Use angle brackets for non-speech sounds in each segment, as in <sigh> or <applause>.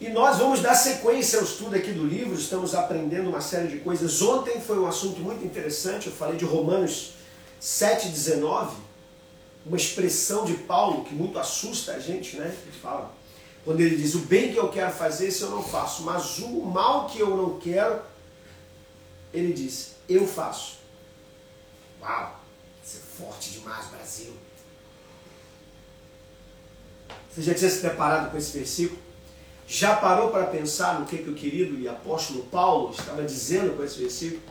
E nós vamos dar sequência ao estudo aqui do livro, estamos aprendendo uma série de coisas. Ontem foi um assunto muito interessante, eu falei de Romanos 7,19, uma expressão de Paulo que muito assusta a gente, né? Ele fala, quando ele diz, o bem que eu quero fazer, isso eu não faço, mas o mal que eu não quero, ele diz, eu faço. Uau, isso é forte demais, Brasil. Você já tinha se deparado com esse versículo? Já parou para pensar no que, que o querido e apóstolo Paulo estava dizendo com esse versículo?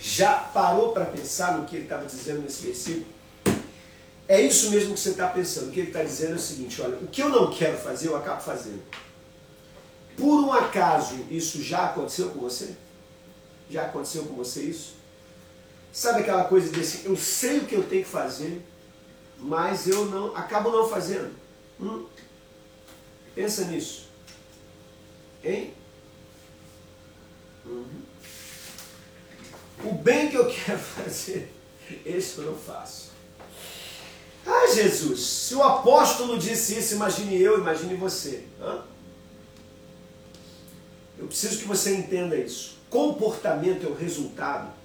Já parou para pensar no que ele estava dizendo nesse versículo? É isso mesmo que você está pensando. O que ele está dizendo é o seguinte: olha, o que eu não quero fazer, eu acabo fazendo. Por um acaso, isso já aconteceu com você? Já aconteceu com você isso? Sabe aquela coisa desse, eu sei o que eu tenho que fazer, mas eu não acabo não fazendo. Hum? Pensa nisso. Hein? Uhum. O bem que eu quero <laughs> fazer, esse eu não faço. Ah, Jesus, se o apóstolo disse isso, imagine eu, imagine você. Hã? Eu preciso que você entenda isso. Comportamento é o resultado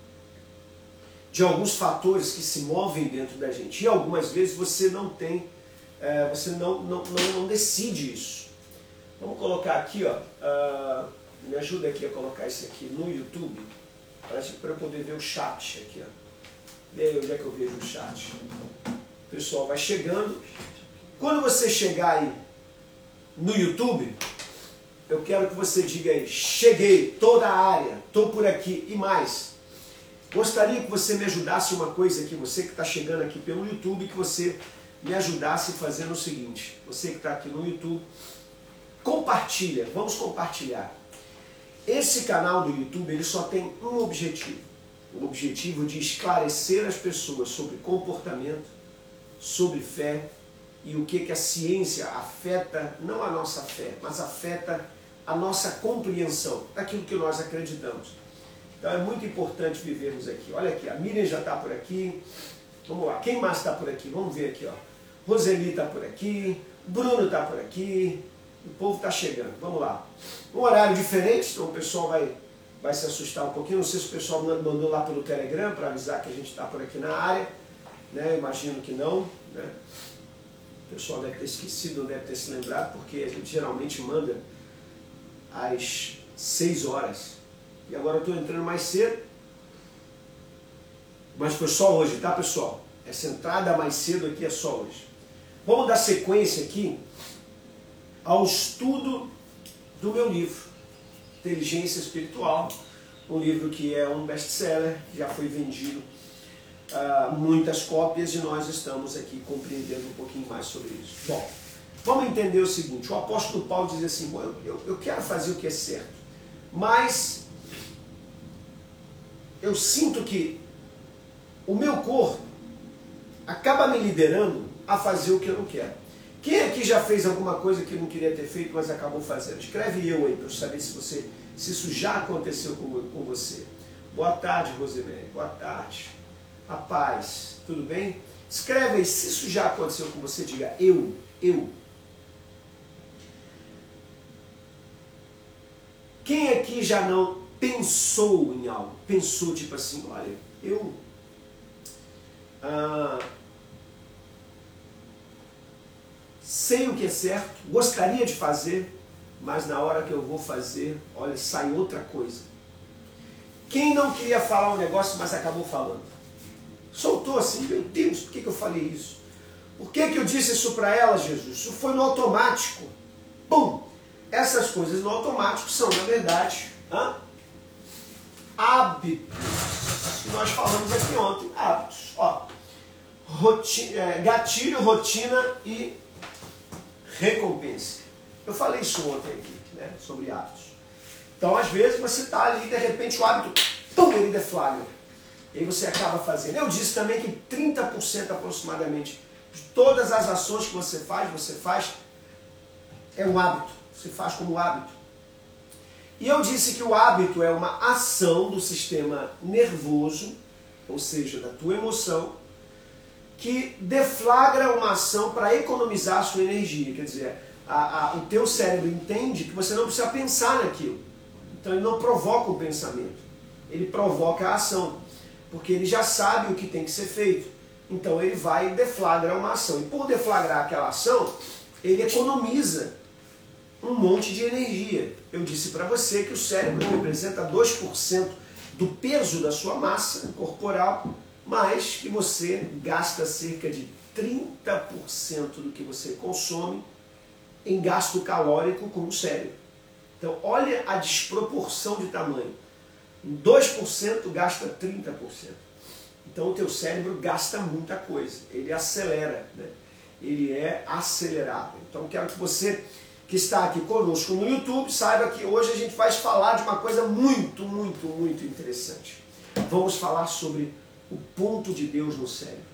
de alguns fatores que se movem dentro da gente. E algumas vezes você não tem, é, você não, não, não, não, decide isso. Vamos colocar aqui, ó, uh, me ajuda aqui a colocar isso aqui no YouTube, para eu poder ver o chat aqui. Ó. E aí, onde é que eu vejo o chat? O pessoal vai chegando. Quando você chegar aí no YouTube, eu quero que você diga aí, cheguei, toda a área, estou por aqui e mais. Gostaria que você me ajudasse uma coisa aqui, você que está chegando aqui pelo YouTube, que você me ajudasse fazendo o seguinte, você que está aqui no YouTube, compartilha, vamos compartilhar. Esse canal do YouTube ele só tem um objetivo, o objetivo de esclarecer as pessoas sobre comportamento, sobre fé e o que, que a ciência afeta, não a nossa fé, mas afeta a nossa compreensão daquilo que nós acreditamos. Então é muito importante vivermos aqui. Olha aqui, a Miriam já está por aqui. Vamos lá, quem mais está por aqui? Vamos ver aqui, ó. Roseli está por aqui, Bruno está por aqui, o povo está chegando. Vamos lá. Um horário diferente, então o pessoal vai, vai se assustar um pouquinho. Não sei se o pessoal mandou lá pelo Telegram para avisar que a gente está por aqui na área. Né? Imagino que não. Né? O pessoal deve ter esquecido, deve ter se lembrado, porque a gente geralmente manda às 6 horas. E agora eu estou entrando mais cedo. Mas foi só hoje, tá pessoal? Essa entrada mais cedo aqui é só hoje. Vamos dar sequência aqui ao estudo do meu livro, Inteligência Espiritual, um livro que é um best-seller, já foi vendido uh, muitas cópias e nós estamos aqui compreendendo um pouquinho mais sobre isso. Bom, vamos entender o seguinte: o apóstolo Paulo diz assim, eu, eu, eu quero fazer o que é certo, mas eu sinto que o meu corpo acaba me liderando a fazer o que eu não quero. Quem aqui já fez alguma coisa que não queria ter feito, mas acabou fazendo? Escreve eu aí para eu saber se, você, se isso já aconteceu com, com você. Boa tarde, Rosemary. Boa tarde. A paz. Tudo bem? Escreve aí se isso já aconteceu com você. Diga eu, eu. Quem aqui já não pensou em algo, pensou tipo assim, olha, eu ah, sei o que é certo, gostaria de fazer, mas na hora que eu vou fazer, olha, sai outra coisa. Quem não queria falar um negócio, mas acabou falando? Soltou assim, meu Deus, por que, que eu falei isso? Por que, que eu disse isso para ela, Jesus? Isso foi no automático. Bum! Essas coisas no automático são, na verdade, hã? Hábitos nós falamos aqui ontem. Hábitos. Ó, rotina, é, gatilho, rotina e recompensa. Eu falei isso ontem aqui, né, sobre hábitos. Então, às vezes, você está ali de repente o hábito, pum, ele deflagra. E aí você acaba fazendo. Eu disse também que 30% aproximadamente de todas as ações que você faz, você faz é um hábito. Você faz como hábito. E eu disse que o hábito é uma ação do sistema nervoso, ou seja, da tua emoção, que deflagra uma ação para economizar a sua energia. Quer dizer, a, a, o teu cérebro entende que você não precisa pensar naquilo. Então ele não provoca o pensamento, ele provoca a ação, porque ele já sabe o que tem que ser feito. Então ele vai e deflagra uma ação. E por deflagrar aquela ação, ele economiza um monte de energia. Eu disse para você que o cérebro representa 2% do peso da sua massa corporal, mas que você gasta cerca de 30% do que você consome em gasto calórico com o cérebro. Então, olha a desproporção de tamanho. 2% gasta 30%. Então, o teu cérebro gasta muita coisa. Ele acelera, né? ele é acelerado. Então, quero que você que está aqui conosco no YouTube, saiba que hoje a gente vai falar de uma coisa muito, muito, muito interessante. Vamos falar sobre o ponto de Deus no cérebro.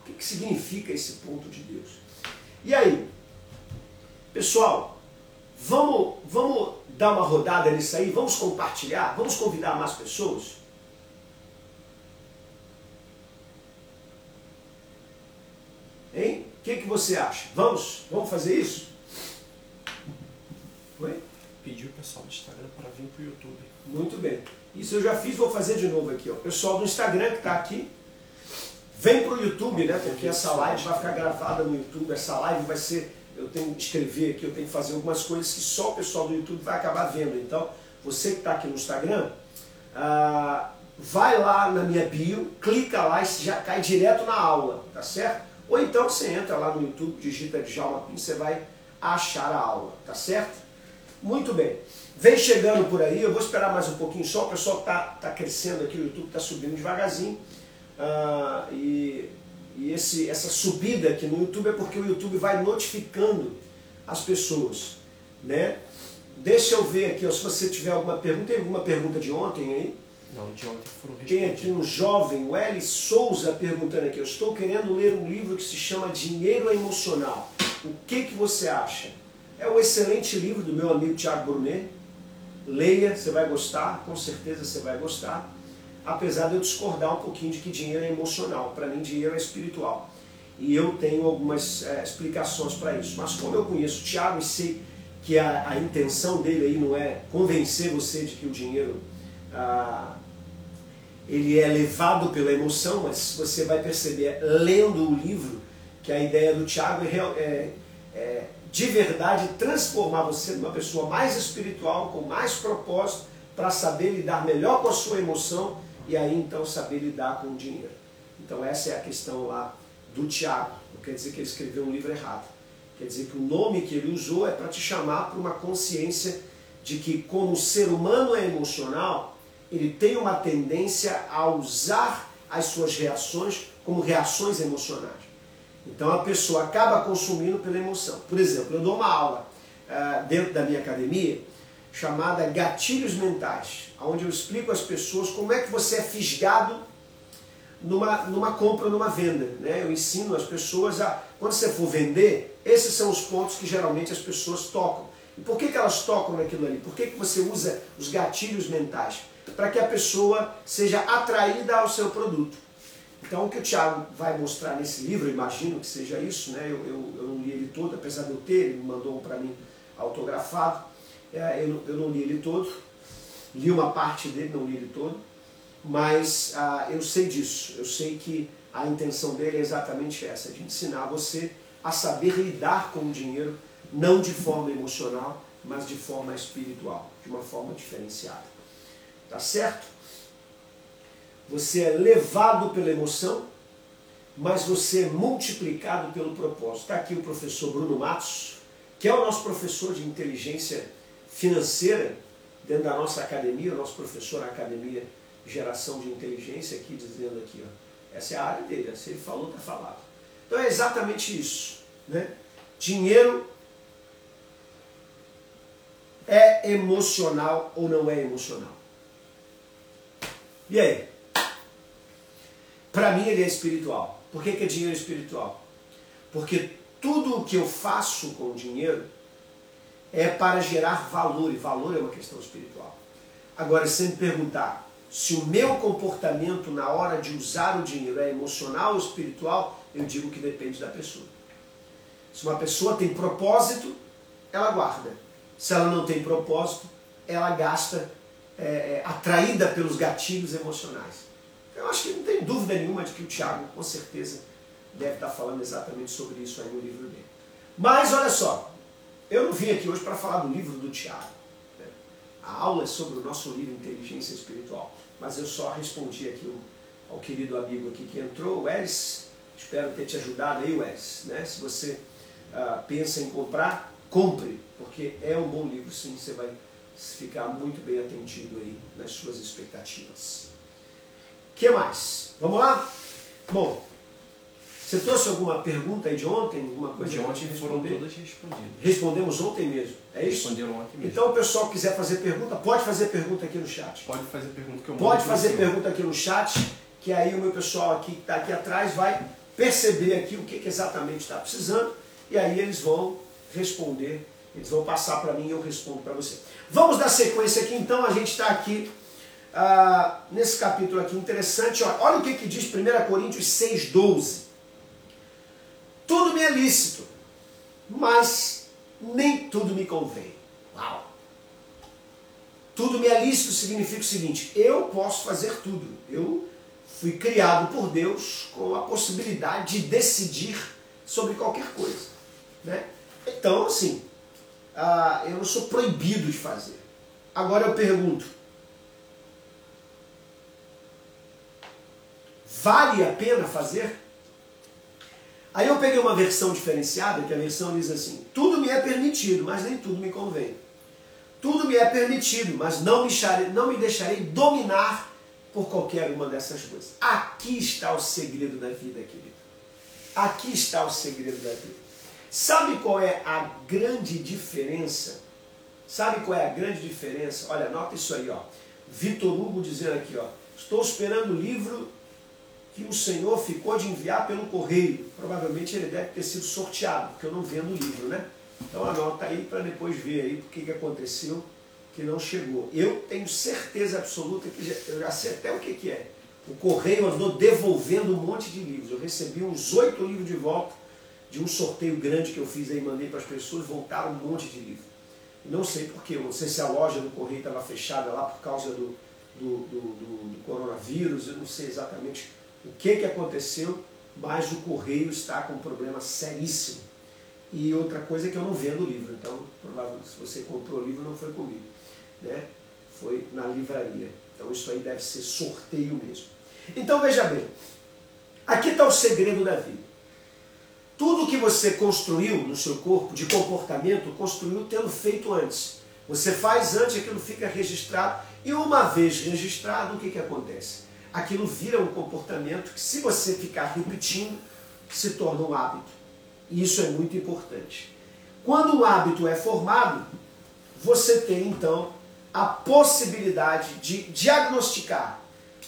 O que, que significa esse ponto de Deus? E aí, pessoal, vamos, vamos dar uma rodada nisso aí? Vamos compartilhar? Vamos convidar mais pessoas? Hein? O que, que você acha? Vamos? Vamos fazer isso? Oi? Pediu o pessoal do Instagram para vir para o YouTube. Muito bem. Isso eu já fiz, vou fazer de novo aqui. Ó. Pessoal do Instagram que está aqui, vem para o YouTube, né? Porque essa live vai ficar gravada no YouTube. Essa live vai ser. Eu tenho que escrever aqui, eu tenho que fazer algumas coisas que só o pessoal do YouTube vai acabar vendo. Então, você que está aqui no Instagram, ah, vai lá na minha bio, clica lá e já cai direto na aula, tá certo? Ou então você entra lá no YouTube, digita Djalma Pim, você vai achar a aula, tá certo? Muito bem. Vem chegando por aí, eu vou esperar mais um pouquinho só, o pessoal está tá crescendo aqui, o YouTube está subindo devagarzinho. Ah, e e esse, essa subida aqui no YouTube é porque o YouTube vai notificando as pessoas. Né? Deixa eu ver aqui, ó, se você tiver alguma pergunta. Tem alguma pergunta de ontem aí? Não, de ontem foram Tem aqui um jovem, o Eli Souza, perguntando aqui. Eu estou querendo ler um livro que se chama Dinheiro Emocional. O que, que você acha? É um excelente livro do meu amigo Tiago Brunet. Leia, você vai gostar, com certeza você vai gostar. Apesar de eu discordar um pouquinho de que dinheiro é emocional, para mim dinheiro é espiritual. E eu tenho algumas é, explicações para isso. Mas como eu conheço o Tiago e sei que a, a, intenção dele aí não é convencer você de que o dinheiro ah, ele é levado pela emoção, mas você vai perceber lendo o livro que a ideia do Tiago é, é, é de verdade transformar você numa pessoa mais espiritual, com mais propósito, para saber lidar melhor com a sua emoção e aí então saber lidar com o dinheiro. Então essa é a questão lá do Tiago. Não quer dizer que ele escreveu um livro errado. Quer dizer que o nome que ele usou é para te chamar para uma consciência de que como o ser humano é emocional, ele tem uma tendência a usar as suas reações como reações emocionais. Então a pessoa acaba consumindo pela emoção. Por exemplo, eu dou uma aula uh, dentro da minha academia chamada Gatilhos Mentais, onde eu explico às pessoas como é que você é fisgado numa, numa compra, numa venda. Né? Eu ensino as pessoas a, quando você for vender, esses são os pontos que geralmente as pessoas tocam. E por que, que elas tocam naquilo ali? Por que, que você usa os gatilhos mentais? Para que a pessoa seja atraída ao seu produto. Então, o que o Tiago vai mostrar nesse livro, imagino que seja isso, né? eu, eu, eu não li ele todo, apesar de eu ter, ele mandou um para mim autografado, é, eu, eu, não li ele todo, li uma parte dele, não li ele todo, mas ah, eu sei disso, eu sei que a intenção dele é exatamente essa, de ensinar você a saber lidar com o dinheiro, não de forma emocional, mas de forma espiritual, de uma forma diferenciada. Tá certo? Você é levado pela emoção, mas você é multiplicado pelo propósito. Está aqui o professor Bruno Matos, que é o nosso professor de inteligência financeira dentro da nossa academia, o nosso professor na academia geração de inteligência aqui, dizendo aqui, ó, essa é a área dele, se ele falou, está falado. Então é exatamente isso. Né? Dinheiro é emocional ou não é emocional? E aí? Para mim ele é espiritual. Por que, que é dinheiro espiritual? Porque tudo o que eu faço com o dinheiro é para gerar valor, e valor é uma questão espiritual. Agora, se me perguntar se o meu comportamento na hora de usar o dinheiro é emocional ou espiritual, eu digo que depende da pessoa. Se uma pessoa tem propósito, ela guarda. Se ela não tem propósito, ela gasta é, é, atraída pelos gatilhos emocionais. Eu acho que não tem dúvida nenhuma de que o Tiago, com certeza, deve estar falando exatamente sobre isso aí no livro dele. Mas olha só, eu não vim aqui hoje para falar do livro do Tiago. Né? A aula é sobre o nosso livro Inteligência Espiritual. Mas eu só respondi aqui ao querido amigo aqui que entrou, o Eris. Espero ter te ajudado aí, Wes. Né? Se você uh, pensa em comprar, compre, porque é um bom livro, sim. Você vai ficar muito bem atendido aí nas suas expectativas. O que mais? Vamos lá? Bom, você trouxe alguma pergunta aí de ontem? Alguma coisa de ontem foram todas respondidas. Respondemos ontem mesmo, é isso? Responderam ontem mesmo. Então o pessoal que quiser fazer pergunta, pode fazer pergunta aqui no chat. Pode fazer pergunta que eu Pode fazer pergunta aqui no chat, que aí o meu pessoal aqui que está aqui atrás vai perceber aqui o que, que exatamente está precisando e aí eles vão responder, eles vão passar para mim e eu respondo para você. Vamos dar sequência aqui então, a gente está aqui ah, nesse capítulo aqui interessante, olha, olha o que, que diz 1 Coríntios 6,12. Tudo me é lícito, mas nem tudo me convém. Uau! Tudo me é lícito significa o seguinte, eu posso fazer tudo, eu fui criado por Deus com a possibilidade de decidir sobre qualquer coisa. Né? Então, assim, ah, eu não sou proibido de fazer. Agora eu pergunto: vale a pena fazer? Aí eu peguei uma versão diferenciada, que a versão diz assim: tudo me é permitido, mas nem tudo me convém. Tudo me é permitido, mas não me, deixarei, não me deixarei dominar por qualquer uma dessas coisas. Aqui está o segredo da vida, querido. Aqui está o segredo da vida. Sabe qual é a grande diferença? Sabe qual é a grande diferença? Olha, nota isso aí, ó. Vitor Hugo dizendo aqui, ó. Estou esperando o livro que o Senhor ficou de enviar pelo correio. Provavelmente ele deve ter sido sorteado, porque eu não vendo o livro, né? Então anota aí para depois ver aí o que, aconteceu que não chegou. Eu tenho certeza absoluta que já, eu já sei até o que, que é. O correio andou devolvendo um monte de livros. Eu recebi uns oito livros de volta de um sorteio grande que eu fiz aí, mandei para as pessoas, voltaram um monte de livros. Não sei porquê, não sei se a loja do correio estava fechada lá por causa do, do, do, do, do coronavírus, eu não sei exatamente o que, que aconteceu, mas o correio está com um problema seríssimo. E outra coisa é que eu não vendo o livro, então provavelmente se você comprou o livro não foi comigo né? foi na livraria. Então isso aí deve ser sorteio mesmo. Então veja bem, aqui está o segredo da vida. Tudo que você construiu no seu corpo de comportamento, construiu tendo feito antes. Você faz antes, aquilo fica registrado, e uma vez registrado, o que, que acontece? Aquilo vira um comportamento que, se você ficar repetindo, se torna um hábito. E isso é muito importante. Quando um hábito é formado, você tem então a possibilidade de diagnosticar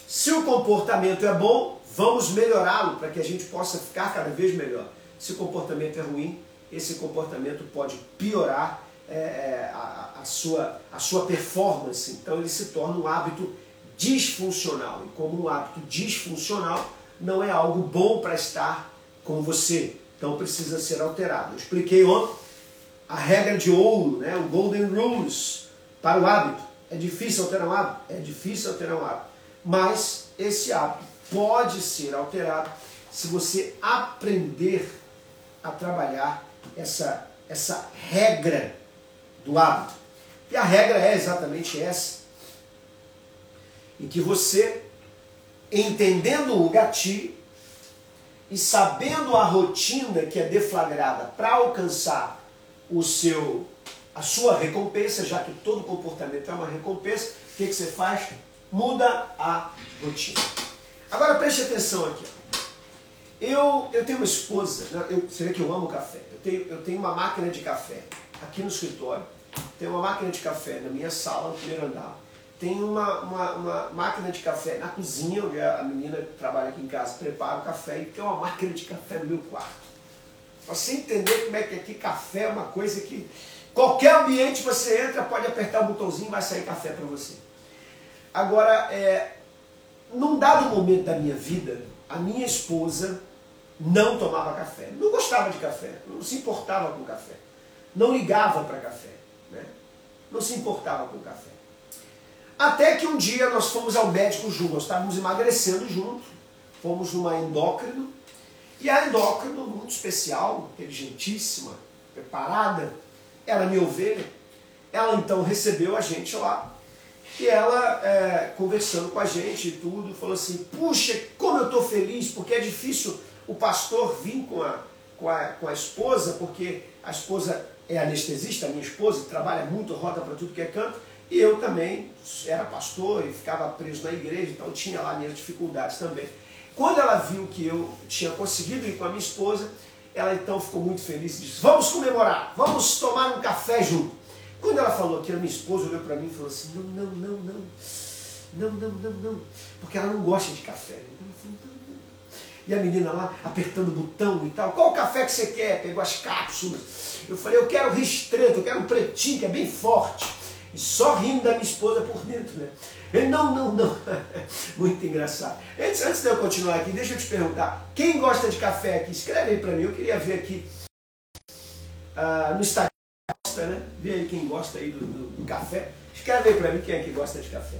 se o comportamento é bom, vamos melhorá-lo para que a gente possa ficar cada vez melhor. Se o comportamento é ruim, esse comportamento pode piorar é, é a, a, sua, a sua performance. Então ele se torna um hábito disfuncional. E como um hábito disfuncional, não é algo bom para estar com você. Então precisa ser alterado. Eu expliquei ontem a regra de ouro, né? o Golden Rules para o hábito. É difícil alterar um hábito? É difícil alterar um hábito. Mas esse hábito pode ser alterado se você aprender a trabalhar essa, essa regra do hábito. E a regra é exatamente essa. Em que você, entendendo o gatilho e sabendo a rotina que é deflagrada para alcançar o seu a sua recompensa, já que todo comportamento é uma recompensa, o que, que você faz? muda a rotina. Agora preste atenção aqui. Eu, eu tenho uma esposa, né, eu, você vê que eu amo café. Eu tenho, eu tenho uma máquina de café aqui no escritório. Tem uma máquina de café na minha sala, no primeiro andar. Tem uma, uma, uma, máquina de café na cozinha, onde a menina que trabalha aqui em casa prepara o café, e tem uma máquina de café no meu quarto. Para você entender como é que aqui café é uma coisa que qualquer ambiente você entra, pode apertar o botãozinho e vai sair café para você. Agora, é, num dado momento da minha vida, a minha esposa não tomava café. Não gostava de café, não se importava com café. Não ligava para café. Né? Não se importava com café. Até que um dia nós fomos ao médico juntos, nós estávamos emagrecendo junto, fomos numa endócrino, e a endócrino, muito especial, inteligentíssima, preparada, ela é minha ovelha, ela então recebeu a gente lá, e ela, é, conversando com a gente e tudo, falou assim, puxa, como eu estou feliz, porque é difícil o pastor vir com a, com, a, com a esposa, porque a esposa é anestesista, a minha esposa, trabalha muito, roda para tudo que é canto, e eu também era pastor e ficava preso na igreja, então tinha lá minhas dificuldades também. Quando ela viu que eu tinha conseguido ir com a minha esposa, ela então ficou muito feliz e disse: Vamos comemorar, vamos tomar um café junto. Quando ela falou que a minha esposa olhou para mim e falou assim: Não, não, não, não, não, não, não, não, porque ela não gosta de café. Então. E a menina lá apertando o botão e tal: Qual café que você quer? Pegou as cápsulas. Eu falei: Eu quero ristreto, eu quero um pretinho que é bem forte. Só rindo da minha esposa por dentro, né? Ele, não, não, não. <laughs> Muito engraçado. Antes, antes de eu continuar aqui, deixa eu te perguntar. Quem gosta de café aqui? Escreve aí para mim. Eu queria ver aqui uh, no Instagram, né? Vê aí quem gosta aí do, do, do café. Escreve aí para mim quem é que gosta de café.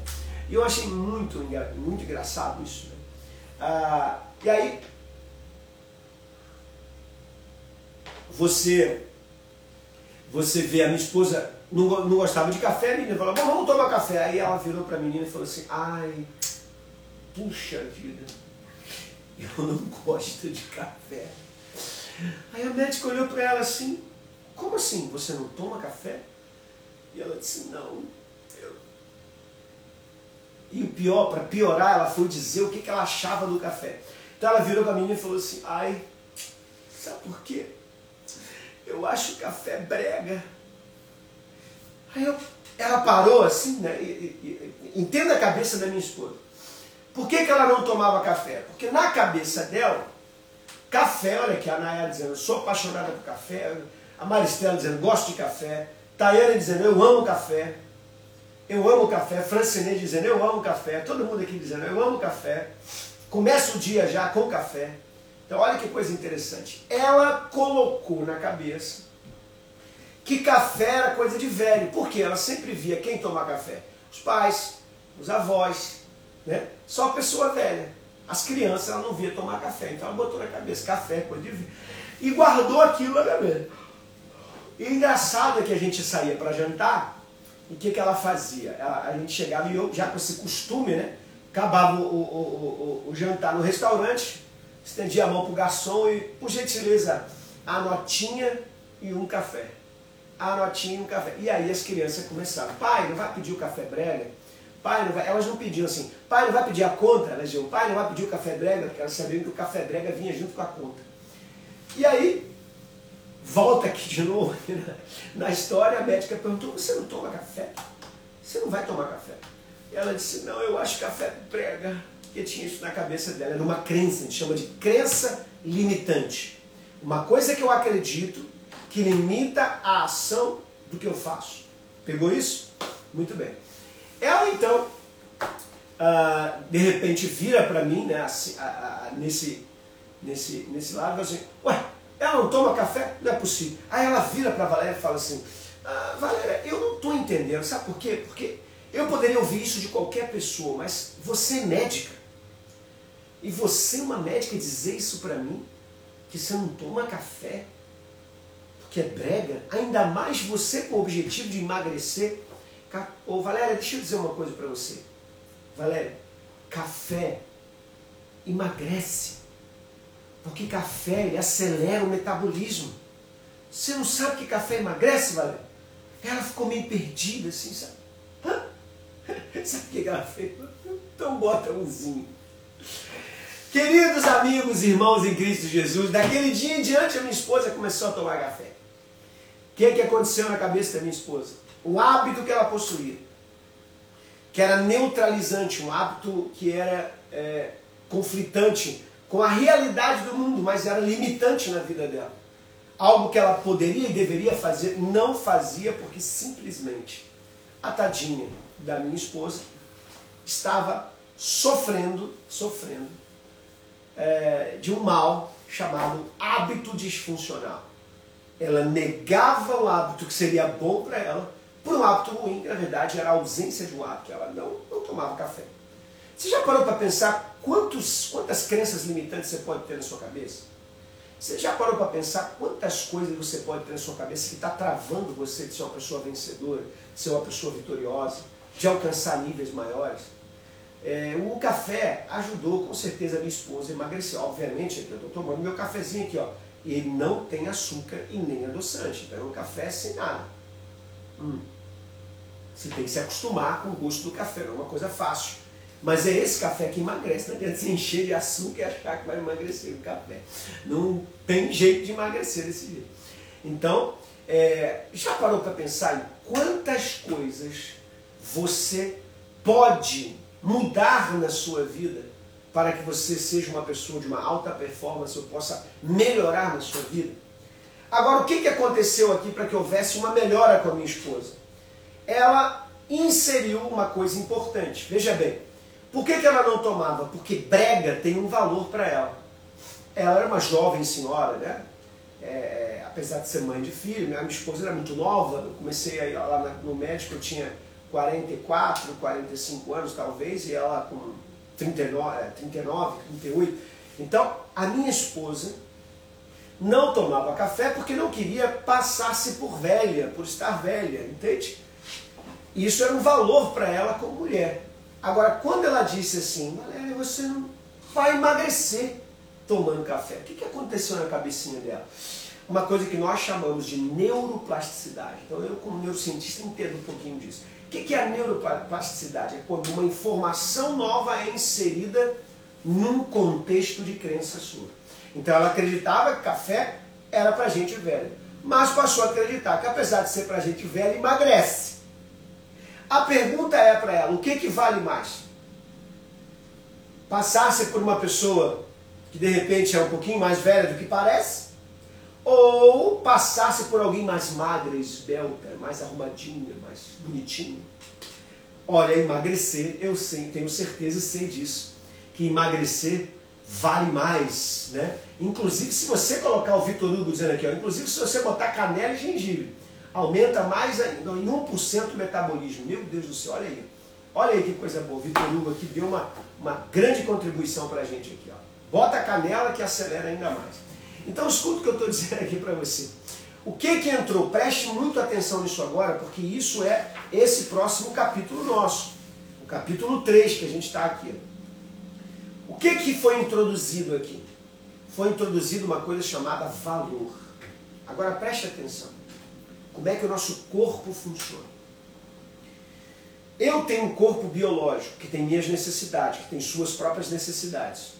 E eu achei muito, muito engraçado isso. Né? Uh, e aí, você, você vê a minha esposa não, não gostava de café, a menina falou, Bom, vamos tomar café. Aí ela virou para a menina e falou assim, ai, puxa vida, eu <laughs> não gosto de café. Aí a médica olhou para ela assim, como assim, você não toma café? E ela disse, não, eu... E o pior, para piorar, ela foi dizer o que, que ela achava do café. Então ela virou para a menina e falou assim, ai, sabe por quê? Eu acho café brega. Aí eu, ela parou assim, né? E, e, e, entenda a cabeça da minha esposa. Por que, que ela não tomava café? Porque na cabeça dela, café, olha aqui, a Nayara dizendo, eu sou apaixonada por café, a Maristela dizendo, gosto de café, Tayane dizendo, eu amo café, eu amo café, Francinei dizendo, eu amo café, todo mundo aqui dizendo, eu amo café, começa o dia já com café. Então olha que coisa interessante. Ela colocou na cabeça que café era coisa de velho. porque Ela sempre via quem tomar café? Os pais, os avós, né? Só a pessoa velha. As crianças ela não via tomar café. Então ela botou na cabeça, café é coisa de velho. E guardou aquilo na cabeça. E engraçado é que a gente saía para jantar, e o que, que ela fazia? Ela, a gente chegava e eu, já com esse costume, né? Acabava o, o, o, o jantar no restaurante, estendia a mão para o garçom e, por gentileza, a notinha e um café a notinha e um café. E aí as crianças começaram, pai, não vai pedir o café brega? Pai, não vai... Elas não pediam assim, pai, não vai pedir a conta? Elas diziam, pai, não vai pedir o café brega? Porque elas sabiam que o café brega vinha junto com a conta. E aí, volta aqui de novo, <laughs> na história, a médica perguntou, você não toma café? Você não vai tomar café? E ela disse, não, eu acho café brega. Porque tinha isso na cabeça dela, era uma crença, a gente chama de crença limitante. Uma coisa que eu acredito que limita a ação do que eu faço. Pegou isso? Muito bem. Ela então, uh, de repente, vira para mim, né, nesse, nesse, nesse lado, assim, ué, ela não toma café? Não é possível. Aí ela vira para Valéria e fala assim, ah, Valéria, eu não estou entendendo, sabe por quê? Porque eu poderia ouvir isso de qualquer pessoa, mas você é médica. E você, uma médica, dizer isso para mim, que você não toma café, que é brega, ainda mais você com o objetivo de emagrecer. Ô Valéria, deixa eu dizer uma coisa para você. Valéria, café emagrece. Porque café ele acelera o metabolismo. Você não sabe que café emagrece, Valéria? Ela ficou meio perdida assim, sabe? Hã? <laughs> Sabe o que ela fez? Então bota umzinho. Queridos amigos, irmãos em Cristo Jesus, daquele dia em diante a minha esposa começou a tomar café. O que, que aconteceu na cabeça da minha esposa? O hábito que ela possuía, que era neutralizante, um hábito que era é, conflitante com a realidade do mundo, mas era limitante na vida dela. Algo que ela poderia e deveria fazer, não fazia porque simplesmente a tadinha da minha esposa estava sofrendo, sofrendo é, de um mal chamado hábito disfuncional. Ela negava o hábito que seria bom para ela por um hábito ruim, que na verdade era a ausência de um hábito. Ela não, não tomava café. Você já parou para pensar quantos, quantas crenças limitantes você pode ter na sua cabeça? Você já parou para pensar quantas coisas você pode ter na sua cabeça que está travando você de ser uma pessoa vencedora, de ser uma pessoa vitoriosa, de alcançar níveis maiores? É, o café ajudou com certeza a minha esposa a emagrecer. Obviamente, eu estou tomando meu cafezinho aqui, ó. E ele não tem açúcar e nem adoçante. Então é um café sem nada. Hum. Você tem que se acostumar com o gosto do café, não é uma coisa fácil. Mas é esse café que emagrece. Não adianta você encher de açúcar e achar que vai emagrecer o café. Não tem jeito de emagrecer desse jeito. Então, é, já parou para pensar em quantas coisas você pode mudar na sua vida para que você seja uma pessoa de uma alta performance ou possa melhorar na sua vida? Agora, o que, que aconteceu aqui para que houvesse uma melhora com a minha esposa? Ela inseriu uma coisa importante. Veja bem, por que, que ela não tomava? Porque brega tem um valor para ela. Ela era uma jovem senhora, né? É, apesar de ser mãe de filho, minha esposa era muito nova, eu comecei a ir lá no médico, eu tinha 44, 45 anos talvez, e ela com 39, 39 38. Então, a minha esposa não tomava café porque não queria passar-se por velha, por estar velha, entende? Isso era um valor para ela como mulher. Agora, quando ela disse assim, Valéria, você não vai emagrecer tomando café, o que, que aconteceu na cabecinha dela? Uma coisa que nós chamamos de neuroplasticidade. Então, eu, como neurocientista, entendo um pouquinho disso o que é a neuroplasticidade? É quando uma informação nova é inserida num contexto de crença sua. Então ela acreditava que café era para gente velha, mas passou a acreditar que apesar de ser para gente velha, emagrece. A pergunta é para ela, o que, que vale mais? Passar-se por uma pessoa que de repente é um pouquinho mais velha do que parece? ou passasse por alguém mais magra, esbelta, mais arrumadinha, mais bonitinha. Olha, emagrecer, eu sei, tenho certeza, sei disso, que emagrecer vale mais, né? Inclusive, se você colocar o Vitor Hugo dizendo aqui, ó, inclusive se você botar canela e gengibre, aumenta mais ainda, em 1% o metabolismo. Meu Deus do céu, olha aí. Olha aí que coisa boa. Vitor Hugo aqui deu uma, uma grande contribuição para a gente aqui. Ó. Bota a canela que acelera ainda mais. Então escuta o que eu estou <laughs> dizendo aqui para você. O que que entrou? Preste muito atenção nisso agora, porque isso é esse próximo capítulo nosso. O capítulo 3 que a gente está aqui. O que que foi introduzido aqui? Foi introduzido uma coisa chamada valor. Agora preste atenção. Como é que o nosso corpo funciona? Eu tenho um corpo biológico que tem minhas necessidades, que tem suas próprias necessidades.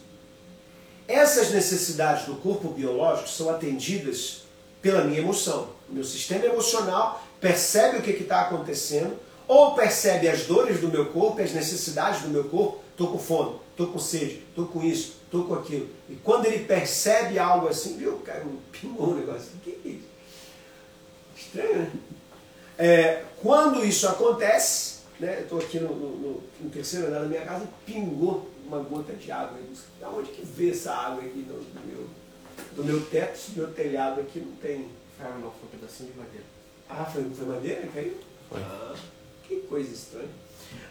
Essas necessidades do corpo biológico são atendidas pela minha emoção. Meu sistema emocional percebe o que está acontecendo, ou percebe as dores do meu corpo, as necessidades do meu corpo. Estou com fome, estou com sede, estou com isso, estou com aquilo. E quando ele percebe algo assim, viu, cara, pingou um negócio. O que é isso? Estranho, né? É, quando isso acontece, né, eu estou aqui no, no, no, terceiro andar da minha casa, pingou uma gota de água. Da onde que vê essa água aqui no, no meu, no meu teto, no meu telhado aqui não tem. Ah, não, foi um pedacinho de madeira. Ah, foi, foi madeira que caiu? Foi. Ah, que coisa estranha.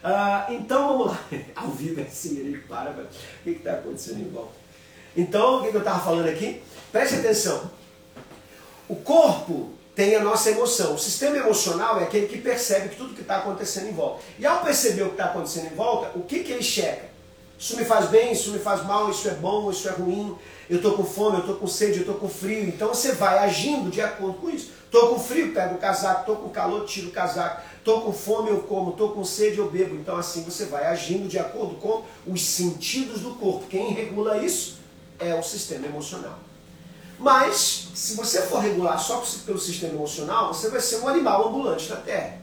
Ah, então vamos lá. <laughs> Ao vivo é assim, ele para, mas o que está acontecendo em volta? Então, o que, que eu estava falando aqui? Preste atenção. O corpo tem a nossa emoção. O sistema emocional é aquele que percebe que tudo que está acontecendo em volta. E ao perceber o que está acontecendo em volta, o que, que ele checa? Isso me faz bem, isso me faz mal, isso é bom, isso é ruim. Eu estou com fome, eu estou com sede, eu estou com frio. Então você vai agindo de acordo com isso. Estou com frio, pego o casaco. Estou com calor, tiro o casaco. Estou com fome, eu como. Estou com sede, eu bebo. Então assim você vai agindo de acordo com os sentidos do corpo. Quem regula isso é o sistema emocional. Mas, se você for regular só pelo sistema emocional, você vai ser um animal ambulante na Terra.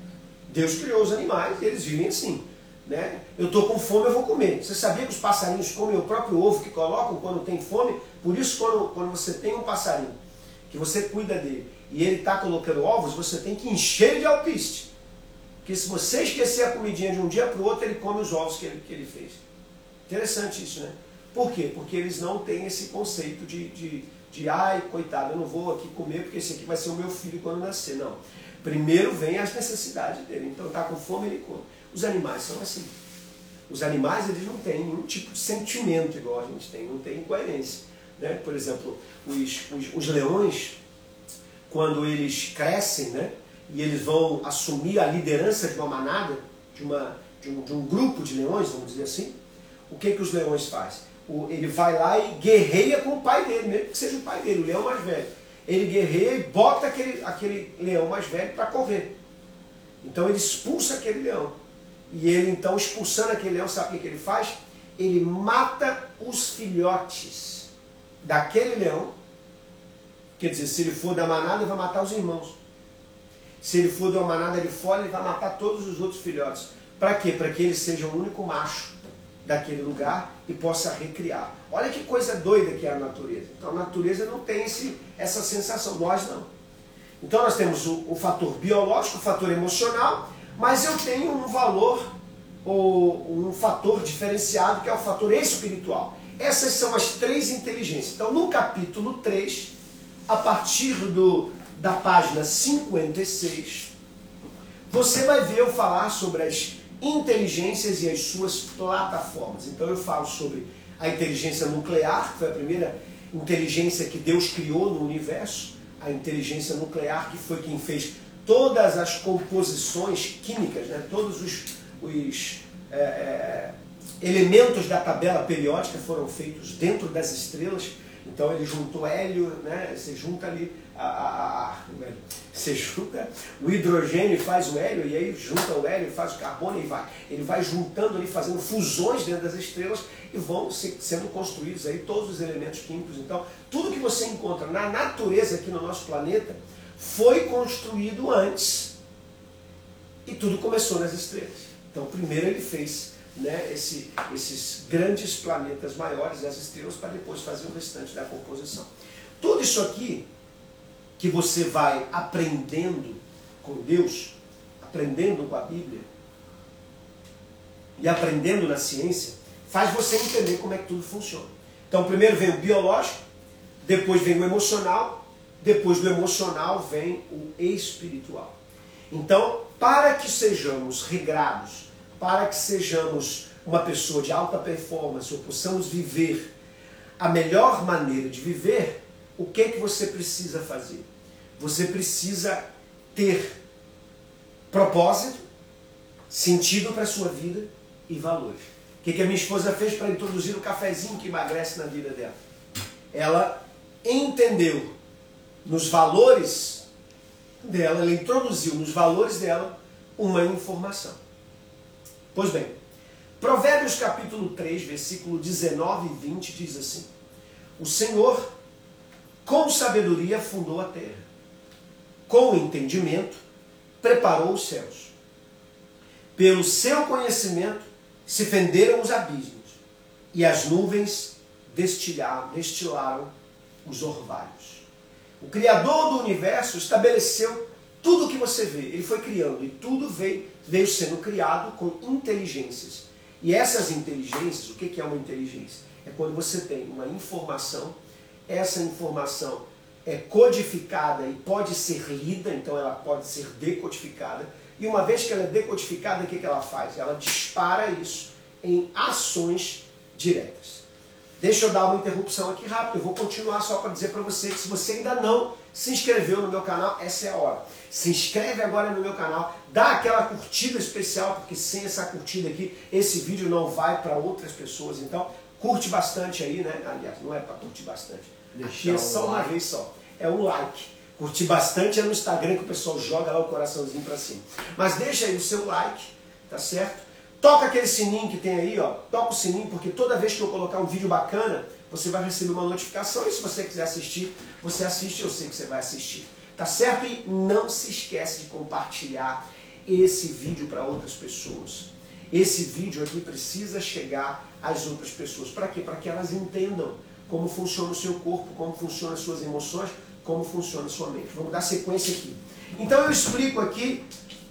Deus criou os animais e eles vivem assim. Né? Eu estou com fome, eu vou comer. Você sabia que os passarinhos comem o próprio ovo que colocam quando tem fome? Por isso, quando, quando você tem um passarinho, que você cuida dele, e ele está colocando ovos, você tem que encher de alpiste. Porque se você esquecer a comidinha de um dia para o outro, ele come os ovos que ele, que ele fez. Interessante isso, né? Por quê? Porque eles não têm esse conceito de, de, de ai, coitado, eu não vou aqui comer porque esse aqui vai ser o meu filho quando nascer. Não. Primeiro vem as necessidades dele. Então está com fome, ele come. Os animais são assim. Os animais eles não têm nenhum tipo de sentimento igual a gente tem, não tem incoerência. Né? Por exemplo, os, os, os leões, quando eles crescem, né? e eles vão assumir a liderança de uma manada, de, uma, de, um, de um grupo de leões, vamos dizer assim, o que, que os leões fazem? O, ele vai lá e guerreia com o pai dele, mesmo que seja o pai dele, o leão mais velho. Ele guerreia e bota aquele, aquele leão mais velho para correr. Então ele expulsa aquele leão. E ele então, expulsando aquele leão, sabe o que ele faz? Ele mata os filhotes daquele leão. Quer dizer, se ele for da manada, ele vai matar os irmãos. Se ele for de uma manada de fora, ele vai matar todos os outros filhotes. Para quê? Para que ele seja o único macho daquele lugar e possa recriar. Olha que coisa doida que é a natureza. Então a natureza não tem esse, essa sensação, nós não. Então nós temos o, o fator biológico, o fator emocional, mas eu tenho um valor, ou um fator diferenciado, que é o fator espiritual. Essas são as três inteligências. Então no capítulo 3, a partir do, da página 56, você vai ver eu falar sobre as inteligências e as suas plataformas. Então eu falo sobre a inteligência nuclear, que foi a primeira inteligência que Deus criou no universo, a inteligência nuclear que foi quem fez todas as composições químicas, né? todos os, os é, é, elementos da tabela periódica foram feitos dentro das estrelas. Então ele juntou hélio, né? você junta ali a, a, a, você junta o hidrogênio e faz o hélio, e aí junta o hélio e faz o carbono e vai. Ele vai juntando ali, fazendo fusões dentro das estrelas e vão se, sendo construídos aí todos os elementos químicos. Então, tudo que você encontra na natureza aqui no nosso planeta foi construído antes e tudo começou nas estrelas. Então, primeiro ele fez né, esse, esses grandes planetas maiores, as estrelas, para depois fazer o restante da composição. Tudo isso aqui que você vai aprendendo com Deus, aprendendo com a Bíblia e aprendendo na ciência, faz você entender como é que tudo funciona. Então, primeiro vem o biológico, depois vem o emocional, depois do emocional vem o espiritual. Então, para que sejamos regrados, para que sejamos uma pessoa de alta performance ou possamos viver a melhor maneira de viver, o que é que você precisa fazer? Você precisa ter propósito, sentido para a sua vida e valores. O que, que a minha esposa fez para introduzir o cafezinho que emagrece na vida dela? Ela entendeu nos valores dela, ela introduziu nos valores dela uma informação. Pois bem, Provérbios capítulo 3, versículo 19 e 20 diz assim: O Senhor, com sabedoria, fundou a terra com entendimento, preparou os céus. Pelo seu conhecimento se fenderam os abismos, e as nuvens destilaram, destilaram os orvalhos. O Criador do universo estabeleceu tudo o que você vê. Ele foi criando, e tudo veio, veio sendo criado com inteligências. E essas inteligências, o que é uma inteligência? É quando você tem uma informação, essa informação é codificada e pode ser lida, então ela pode ser decodificada. E uma vez que ela é decodificada, o que, ela faz? Ela dispara isso em ações diretas. Deixa eu dar uma interrupção aqui rápido. Eu vou continuar só para dizer para você que se você ainda não se inscreveu no meu canal, essa é a hora. Se inscreve agora no meu canal, dá aquela curtida especial, porque sem essa curtida aqui, esse vídeo não vai para outras pessoas. Então, curte bastante aí, né? Aliás, não é para curtir bastante. Aqui é só uma vez só. É um like. Curtir bastante é no Instagram que o pessoal joga lá o coraçãozinho para cima. Mas deixa aí o seu like, tá certo? Toca aquele sininho que tem aí, ó. Toca o sininho, porque toda vez que eu colocar um vídeo bacana, você vai receber uma notificação. E se você quiser assistir, você assiste, eu sei que você vai assistir. Tá certo? E não se esquece de compartilhar esse vídeo para outras pessoas. Esse vídeo aqui precisa chegar às outras pessoas. Para quê? Para que elas entendam como funciona o seu corpo, como funcionam as suas emoções, como funciona a sua mente. Vamos dar sequência aqui. Então eu explico aqui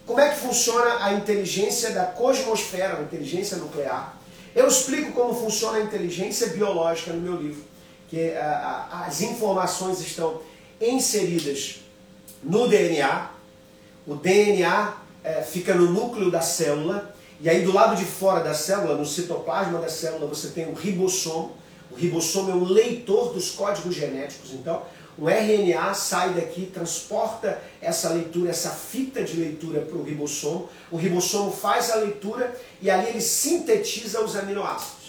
como é que funciona a inteligência da cosmosfera, a inteligência nuclear. Eu explico como funciona a inteligência biológica no meu livro, que uh, as informações estão inseridas no DNA. O DNA uh, fica no núcleo da célula, e aí do lado de fora da célula, no citoplasma da célula, você tem o ribossomo. O ribossomo é um leitor dos códigos genéticos. Então, o RNA sai daqui, transporta essa leitura, essa fita de leitura para o ribossomo. O ribossomo faz a leitura e ali ele sintetiza os aminoácidos.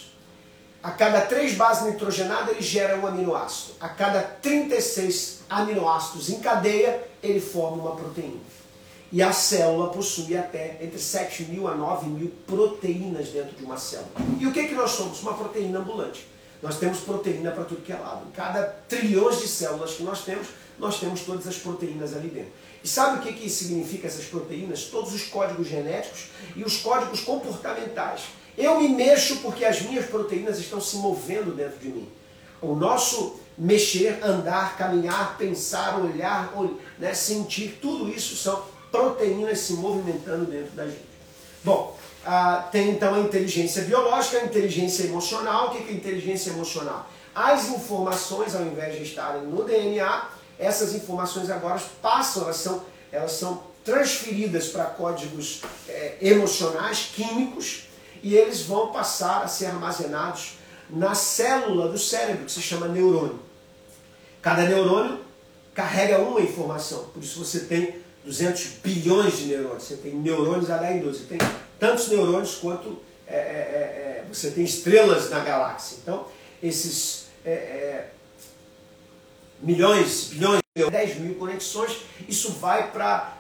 A cada três bases nitrogenadas ele gera um aminoácido. A cada 36 aminoácidos em cadeia ele forma uma proteína. E a célula possui até entre 7 mil a 9 mil proteínas dentro de uma célula. E o que, que nós somos? Uma proteína ambulante. Nós temos proteína para tudo que é lado. Cada trilhões de células que nós temos, nós temos todas as proteínas ali dentro. E sabe o que, que significa essas proteínas? Todos os códigos genéticos e os códigos comportamentais. Eu me mexo porque as minhas proteínas estão se movendo dentro de mim. O nosso mexer, andar, caminhar, pensar, olhar, né, sentir, tudo isso são proteínas se movimentando dentro da gente. Bom, ah, tem então a inteligência biológica, a inteligência emocional. O que é inteligência emocional? As informações, ao invés de estarem no DNA, essas informações agora passam, elas são, elas são transferidas para códigos é, emocionais, químicos, e eles vão passar a ser armazenados na célula do cérebro, que se chama neurônio. Cada neurônio carrega uma informação, por isso você tem 200 bilhões de neurônios, você tem neurônios a dar em 12, você tem tantos neurônios quanto é, é, é, é, você tem estrelas na galáxia. Então, esses é, é, milhões, bilhões, 10 mil conexões, isso vai para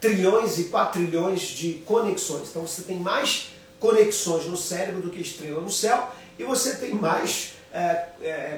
trilhões e quatrilhões de conexões. Então, você tem mais conexões no cérebro do que estrela no céu e você tem mais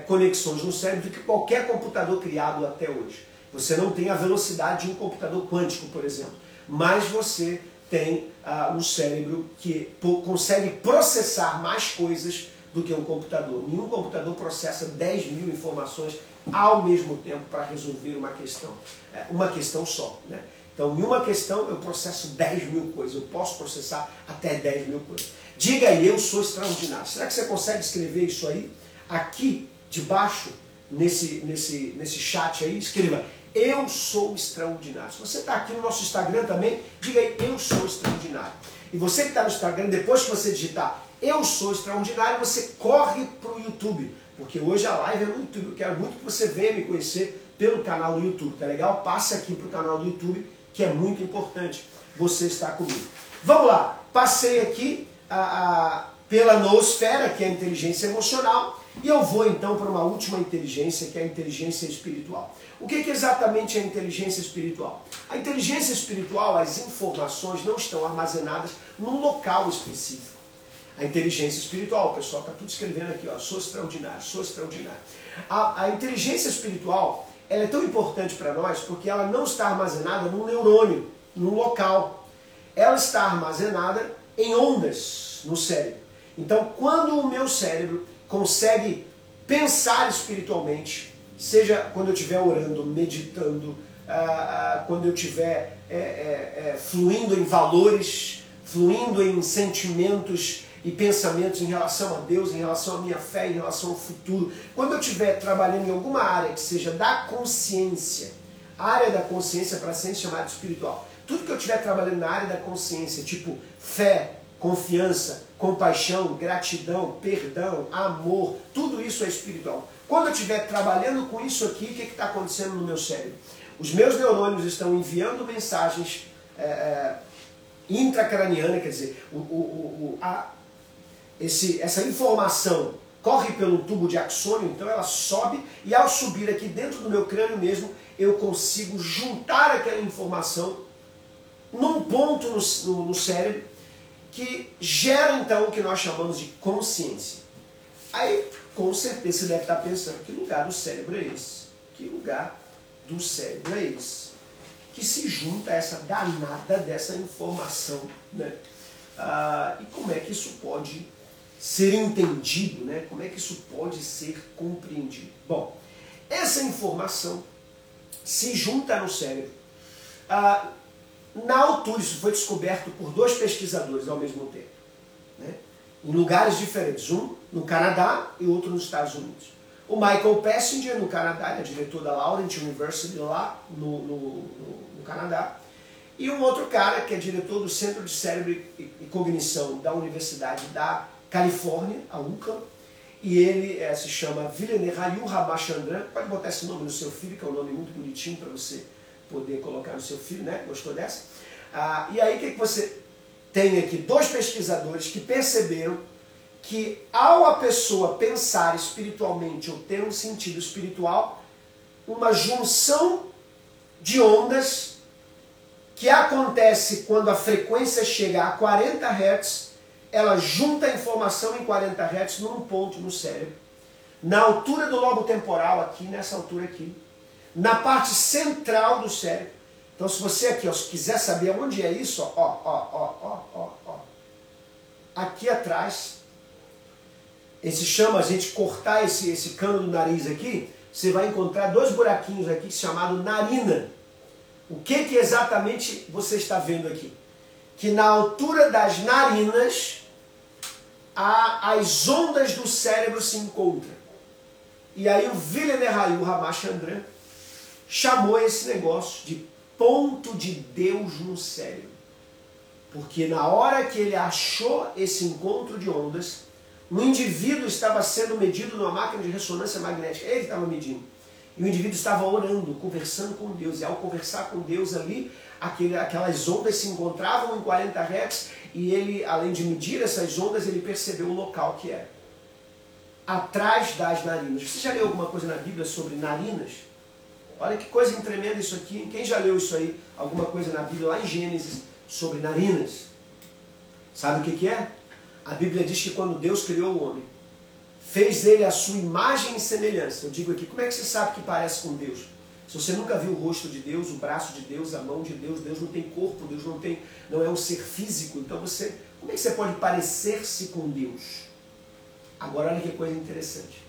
conexões no cérebro do que qualquer computador criado até hoje. Você não tem a velocidade de um computador quântico, por exemplo, mas você tem uh, um cérebro que consegue processar mais coisas do que um computador. Nenhum computador processa 10 mil informações ao mesmo tempo para resolver uma questão, é, uma questão só. Né? Então, em uma questão eu processo 10 mil coisas, eu posso processar até 10 mil coisas. Diga aí, eu sou extraordinário. Será que você consegue escrever isso aí? Aqui, debaixo, nesse, nesse, nesse chat aí, escreva, eu sou extraordinário. Se você está aqui no nosso Instagram também, diga aí, eu sou extraordinário. E você que está no Instagram, depois que você digitar eu sou extraordinário, você corre para o YouTube. Porque hoje a live é no YouTube. Eu quero muito que você venha me conhecer pelo canal do YouTube. Tá legal? Passe aqui para o canal do YouTube, que é muito importante você estar comigo. Vamos lá. Passei aqui a, a, pela noosfera, que é a inteligência emocional. E eu vou então para uma última inteligência, que é a inteligência espiritual. O que é exatamente a inteligência espiritual? A inteligência espiritual, as informações não estão armazenadas num local específico. A inteligência espiritual, o pessoal está tudo escrevendo aqui, ó, sou extraordinário, sou extraordinário. A, a inteligência espiritual ela é tão importante para nós porque ela não está armazenada num neurônio, num local. Ela está armazenada em ondas no cérebro. Então, quando o meu cérebro consegue pensar espiritualmente, seja quando eu estiver orando, meditando, ah, ah, quando eu estiver é, é, é, fluindo em valores, fluindo em sentimentos e pensamentos em relação a Deus, em relação à minha fé, em relação ao futuro. Quando eu estiver trabalhando em alguma área que seja da consciência, área da consciência para ser chamada espiritual, tudo que eu estiver trabalhando na área da consciência, tipo fé, confiança, compaixão, gratidão, perdão, amor, tudo isso é espiritual. Quando eu estiver trabalhando com isso aqui, o que está acontecendo no meu cérebro? Os meus neurônios estão enviando mensagens é, é, quer dizer, o, o, o, a, esse, essa informação corre pelo tubo de axônio, então ela sobe e ao subir aqui dentro do meu crânio mesmo, eu consigo juntar aquela informação num ponto no, no, no cérebro que gera então o que nós chamamos de consciência. Aí, com certeza, você deve estar pensando: que lugar do cérebro é esse? Que lugar do cérebro é esse? Que se junta essa danada dessa informação, né? Ah, e como é que isso pode ser entendido, né? Como é que isso pode ser compreendido? Bom, essa informação se junta no cérebro. Ah, na altura, isso foi descoberto por dois pesquisadores ao mesmo tempo, né? em lugares diferentes, um no Canadá e outro nos Estados Unidos. O Michael Passinger, no Canadá, é diretor da Laurent University lá no, no, no, no Canadá, e um outro cara que é diretor do Centro de Cérebro e Cognição da Universidade da Califórnia, a UCLA, e ele é, se chama Vilene Rayu Ramachandran. Pode botar esse nome no seu filho, que é um nome muito bonitinho para você poder colocar no seu filho, né? Gostou dessa? Ah, e aí o que, que você tem aqui? Dois pesquisadores que perceberam que ao a pessoa pensar espiritualmente ou ter um sentido espiritual, uma junção de ondas que acontece quando a frequência chega a 40 Hz, ela junta a informação em 40 Hz num ponto no cérebro, na altura do lobo temporal, aqui nessa altura aqui, na parte central do cérebro. Então, se você aqui ó, se quiser saber onde é isso, ó, ó, ó, ó, ó, ó, aqui atrás, esse chama a gente cortar esse, esse cano do nariz aqui, você vai encontrar dois buraquinhos aqui chamado narina. O que, que exatamente você está vendo aqui? Que na altura das narinas, a, as ondas do cérebro se encontram. E aí o Villeneuve Ramachandran chamou esse negócio de ponto de Deus no cérebro. Porque na hora que ele achou esse encontro de ondas, um indivíduo estava sendo medido numa máquina de ressonância magnética. Ele estava medindo. E o indivíduo estava orando, conversando com Deus. E ao conversar com Deus ali, aquele, aquelas ondas se encontravam em 40 Hz e ele, além de medir essas ondas, ele percebeu o local que era. Atrás das narinas. Você já leu alguma coisa na Bíblia sobre narinas? Olha que coisa tremenda isso aqui. Quem já leu isso aí? Alguma coisa na Bíblia, lá em Gênesis, sobre narinas? Sabe o que, que é? A Bíblia diz que quando Deus criou o homem, fez ele a sua imagem e semelhança. Eu digo aqui, como é que você sabe que parece com Deus? Se você nunca viu o rosto de Deus, o braço de Deus, a mão de Deus, Deus não tem corpo, Deus não tem, não é um ser físico. Então você, como é que você pode parecer-se com Deus? Agora olha que coisa interessante.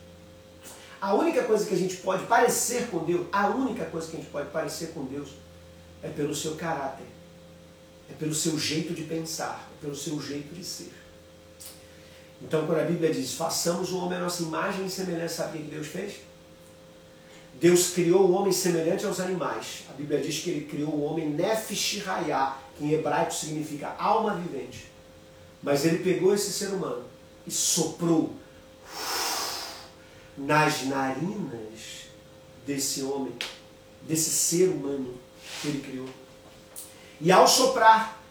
A única coisa que a gente pode parecer com Deus, a única coisa que a gente pode parecer com Deus é pelo seu caráter, é pelo seu jeito de pensar, é pelo seu jeito de ser. Então, quando a Bíblia diz, façamos o homem a nossa imagem e semelhança, sabe o que Deus fez? Deus criou o homem semelhante aos animais. A Bíblia diz que ele criou o homem nefesh hayah, que em hebraico significa alma vivente. Mas ele pegou esse ser humano e soprou nas narinas desse homem, desse ser humano que ele criou. E ao soprar,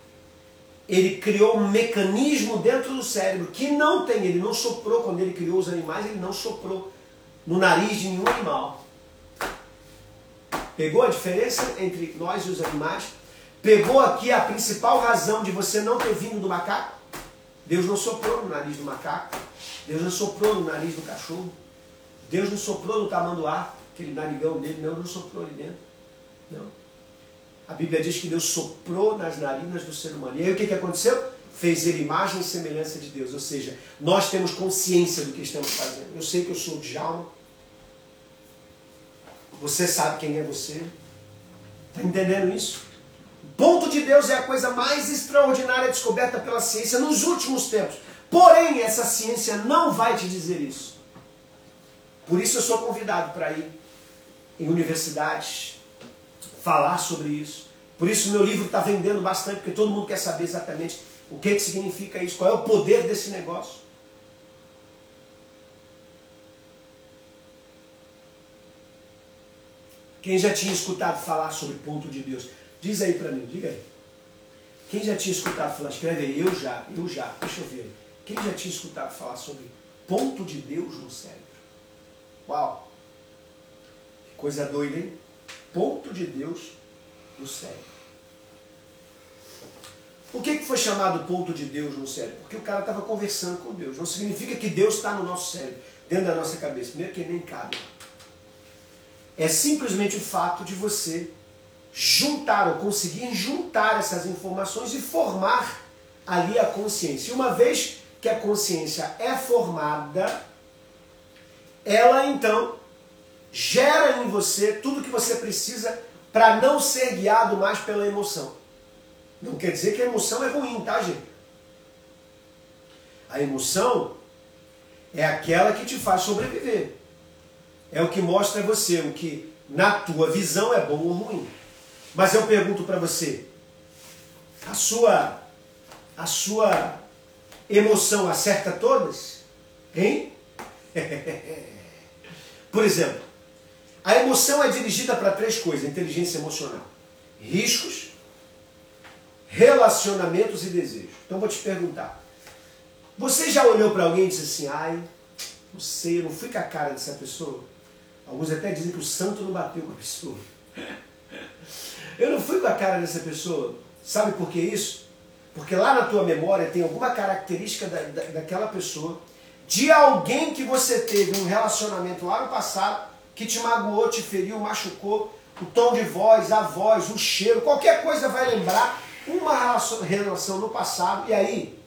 ele criou um mecanismo dentro do cérebro que não tem, ele não soprou quando ele criou os animais, ele não soprou no nariz de nenhum animal. Pegou a diferença entre nós e os animais? Pegou aqui a principal razão de você não ter vindo do macaco? Deus não soprou no nariz do macaco. Deus não soprou no nariz do cachorro. Deus não soprou no tamanduá, aquele narigão dele, não, não soprou ali dentro. Não. A Bíblia diz que Deus soprou nas narinas do ser humano. E aí o que, que aconteceu? Fez ele imagem e semelhança de Deus. Ou seja, nós temos consciência do que estamos fazendo. Eu sei que eu sou de Djalma. Você sabe quem é você. Está entendendo isso? Ponto de Deus é a coisa mais extraordinária descoberta pela ciência nos últimos tempos. Porém, essa ciência não vai te dizer isso. Por isso eu sou convidado para ir em universidades, falar sobre isso. Por isso meu livro está vendendo bastante, porque todo mundo quer saber exatamente O que, que significa isso? Qual é o poder desse negócio? Quem já tinha escutado falar sobre ponto de Deus? Diz aí para mim, diga aí. Quem já tinha escutado falar? Escreve aí, eu já, eu já, deixa eu ver. Quem já tinha escutado falar sobre ponto de Deus no cérebro? Uau! Que coisa doida, hein? Ponto de Deus no cérebro. Por que, que foi chamado ponto de Deus no cérebro? Porque o cara estava conversando com Deus. Não significa que Deus está no nosso cérebro, dentro da nossa cabeça. Primeiro que nem cabe é simplesmente o fato de você juntar ou conseguir juntar essas informações e formar ali a consciência. E uma vez que a consciência é formada, ela então gera em você tudo que você precisa para não ser guiado mais pela emoção. Não quer dizer que a emoção é ruim, tá, gente? A emoção é aquela que te faz sobreviver é o que mostra você o que na tua visão é bom ou ruim. Mas eu pergunto para você, a sua a sua emoção acerta todas? Hein? <laughs> Por exemplo, a emoção é dirigida para três coisas: inteligência emocional, riscos, relacionamentos e desejos. Então vou te perguntar: você já olhou para alguém e disse assim, ai, não sei, eu não fui com a cara dessa pessoa? Alguns até dizem que o santo não bateu com a pessoa. Eu não fui com a cara dessa pessoa. Sabe por que isso? Porque lá na tua memória tem alguma característica da, da, daquela pessoa, de alguém que você teve um relacionamento lá no passado, que te magoou, te feriu, machucou, o tom de voz, a voz, o cheiro, qualquer coisa vai lembrar uma relação no passado, e aí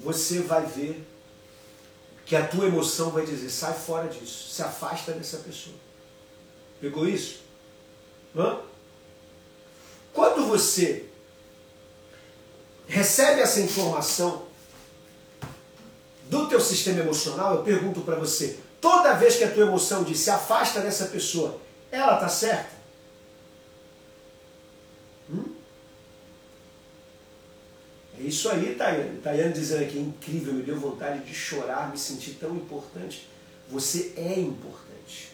você vai ver que a tua emoção vai dizer: sai fora disso, se afasta dessa pessoa. Pegou isso? Hã? Quando você recebe essa informação do teu sistema emocional, eu pergunto para você, toda vez que a tua emoção diz se afasta dessa pessoa, ela está certa? É isso aí, Tayane. Tayane dizendo aqui, incrível, me deu vontade de chorar, me sentir tão importante. Você é importante.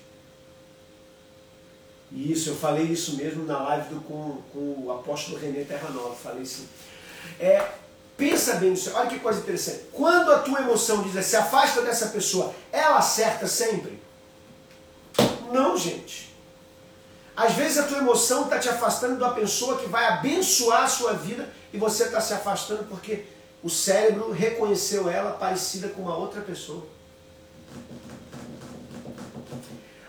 E isso, eu falei isso mesmo na live do, com, com o apóstolo René Terra Nova. Falei assim. É, pensa bem nisso. Olha que coisa interessante. Quando a tua emoção diz se afasta dessa pessoa, ela acerta sempre? Não, gente. Às vezes a tua emoção está te afastando da pessoa que vai abençoar a sua vida e você está se afastando porque o cérebro reconheceu ela parecida com uma outra pessoa.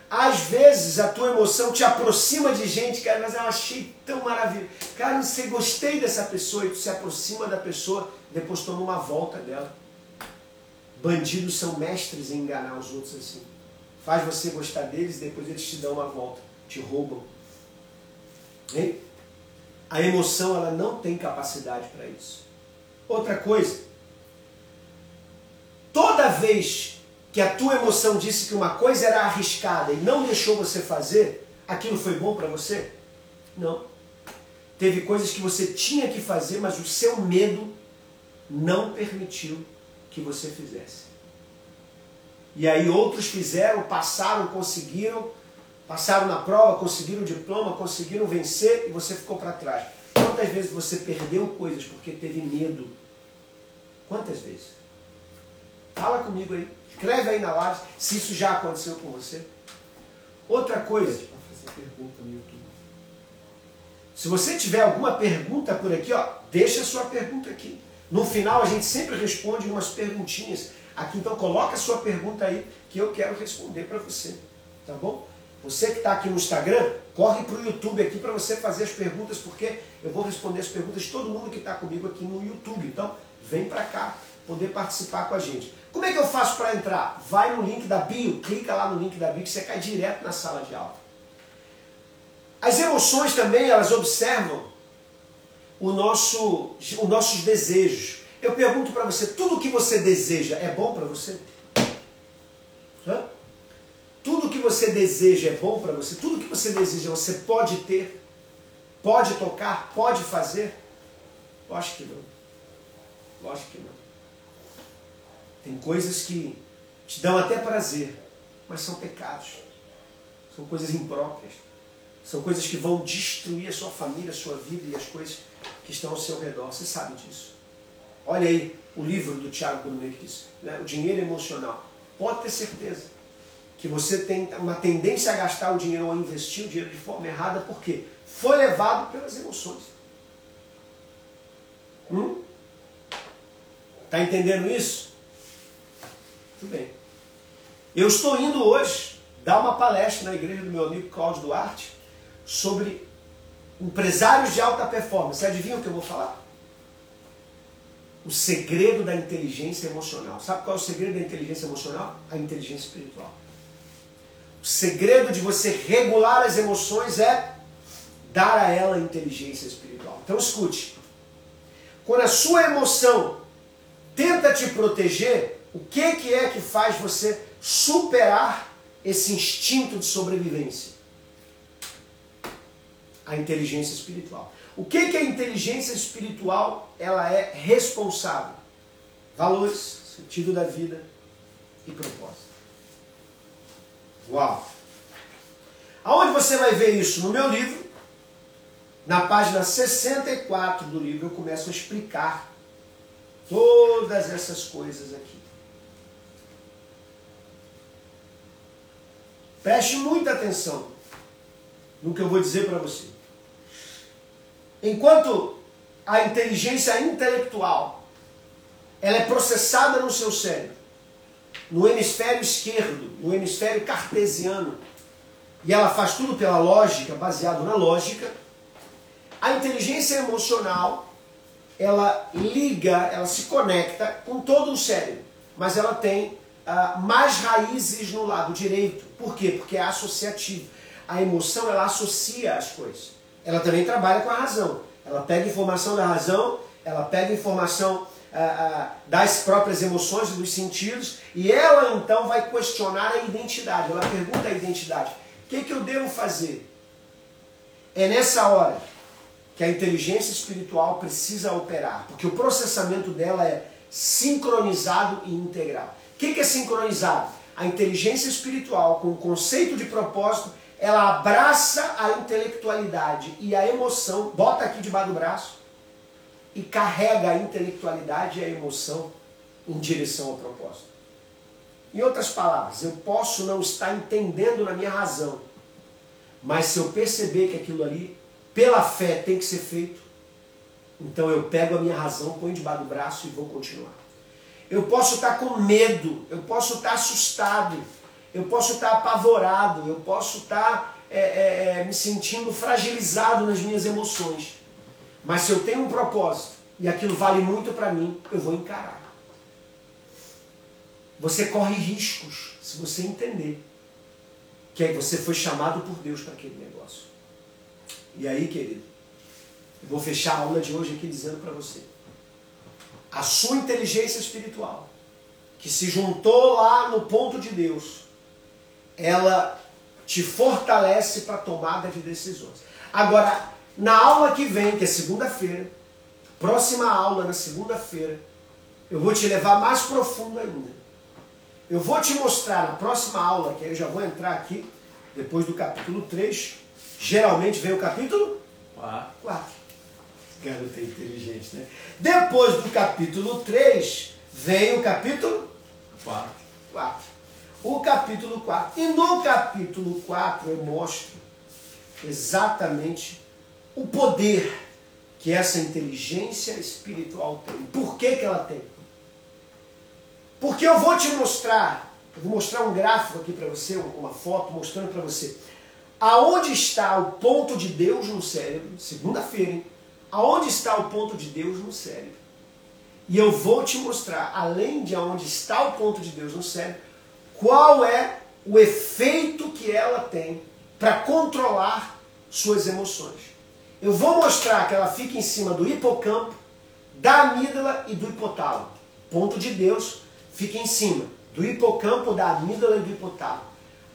Às vezes a tua emoção te aproxima de gente, cara, mas eu achei tão maravilhoso. Cara, não sei, gostei dessa pessoa e tu se aproxima da pessoa, depois toma uma volta dela. Bandidos são mestres em enganar os outros assim. Faz você gostar deles, depois eles te dão uma volta, te roubam. Hein? A emoção ela não tem capacidade para isso. Outra coisa, toda vez que a tua emoção disse que uma coisa era arriscada e não deixou você fazer, aquilo foi bom para você? Não. Teve coisas que você tinha que fazer, mas o seu medo não permitiu que você fizesse. E aí outros fizeram, passaram, conseguiram, passaram na prova, conseguiram o diploma, conseguiram vencer e você ficou para trás. Quantas vezes você perdeu coisas porque teve medo? Quantas vezes? Fala comigo aí. Escreve aí na live se isso já aconteceu com você. Outra coisa. Se você tiver alguma pergunta por aqui, ó, deixa a sua pergunta aqui. No final a gente sempre responde umas perguntinhas aqui, então coloca a sua pergunta aí que eu quero responder para você, tá bom? Você que está aqui no Instagram, corre para o YouTube aqui para você fazer as perguntas, porque eu vou responder as perguntas de todo mundo que está comigo aqui no YouTube. Então, vem para cá poder participar com a gente. Como é que eu faço para entrar? Vai no link da bio, clica lá no link da bio que você cai direto na sala de aula. As emoções também, elas observam o nosso, os nossos desejos. Eu pergunto para você, tudo que você deseja é bom para você? Hã? Tudo que você deseja é bom para você, tudo que você deseja você pode ter, pode tocar, pode fazer. Lógico que não. Lógico que não. Tem coisas que te dão até prazer, mas são pecados. São coisas impróprias. São coisas que vão destruir a sua família, a sua vida e as coisas que estão ao seu redor. Você sabe disso. Olha aí o livro do Tiago Brunet que diz, né? o dinheiro emocional. Pode ter certeza que você tem uma tendência a gastar o dinheiro ou a investir o dinheiro de forma errada, porque foi levado pelas emoções. Hum? Tá entendendo isso? Tudo bem. Eu estou indo hoje dar uma palestra na igreja do meu amigo Cláudio Duarte sobre empresários de alta performance. Você adivinha o que eu vou falar? O segredo da inteligência emocional. Sabe qual é o segredo da inteligência emocional? A inteligência espiritual. O segredo de você regular as emoções é dar a ela inteligência espiritual. Então escute. Quando a sua emoção tenta te proteger, o que, que é que faz você superar esse instinto de sobrevivência? A inteligência espiritual. O que, que a inteligência espiritual ela é responsável? Valores, sentido da vida e propósito. Uau! Aonde você vai ver isso? No meu livro, na página 64 do livro, eu começo a explicar todas essas coisas aqui. Preste muita atenção no que eu vou dizer para você. Enquanto a inteligência intelectual ela é processada no seu cérebro, no hemisfério esquerdo, no hemisfério cartesiano, e ela faz tudo pela lógica, baseado na lógica, a inteligência emocional ela liga, ela se conecta com todo o cérebro, mas ela tem uh, mais raízes no lado direito. Por quê? Porque é associativo. A emoção ela associa as coisas. Ela também trabalha com a razão. Ela pega informação da razão, ela pega informação uh, das próprias emoções e dos sentidos, e ela então vai questionar a identidade. Ela pergunta a identidade: o que, que eu devo fazer? É nessa hora que a inteligência espiritual precisa operar, porque o processamento dela é sincronizado e integral. O que é sincronizado? A inteligência espiritual, com o conceito de propósito, ela abraça a intelectualidade e a emoção, bota aqui debaixo do braço e carrega a intelectualidade e a emoção em direção ao propósito. Em outras palavras, eu posso não estar entendendo na minha razão, mas se eu perceber que aquilo ali pela fé tem que ser feito, então eu pego a minha razão, ponho debaixo do braço e vou continuar. Eu posso estar com medo, eu posso estar assustado, eu posso estar apavorado, eu posso estar é, é, é, me sentindo fragilizado nas minhas emoções. Mas se eu tenho um propósito e aquilo vale muito para mim, eu vou encarar. Você corre riscos se você entender que aí você foi chamado por Deus para aquele negócio. E aí, querido, eu vou fechar a aula de hoje aqui dizendo para você: a sua inteligência espiritual, que se juntou lá no ponto de Deus, ela te fortalece para a tomada de decisões. Agora, na aula que vem, que é segunda-feira, próxima aula na segunda-feira, eu vou te levar mais profundo ainda. Eu vou te mostrar na próxima aula, que eu já vou entrar aqui, depois do capítulo 3, Geralmente vem o capítulo 4. Garoto é inteligente, né? Depois do capítulo 3, vem o capítulo 4. 4. O capítulo 4. E no capítulo 4 eu mostro exatamente o poder que essa inteligência espiritual tem. Por que, que ela tem? Porque eu vou te mostrar, eu vou mostrar um gráfico aqui para você, uma foto mostrando para você Aonde está o ponto de Deus no cérebro? Segunda-feira, hein? Aonde está o ponto de Deus no cérebro? E eu vou te mostrar, além de aonde está o ponto de Deus no cérebro, qual é o efeito que ela tem para controlar suas emoções. Eu vou mostrar que ela fica em cima do hipocampo, da amígdala e do hipotálamo. Ponto de Deus fica em cima do hipocampo, da amígdala e do hipotálamo.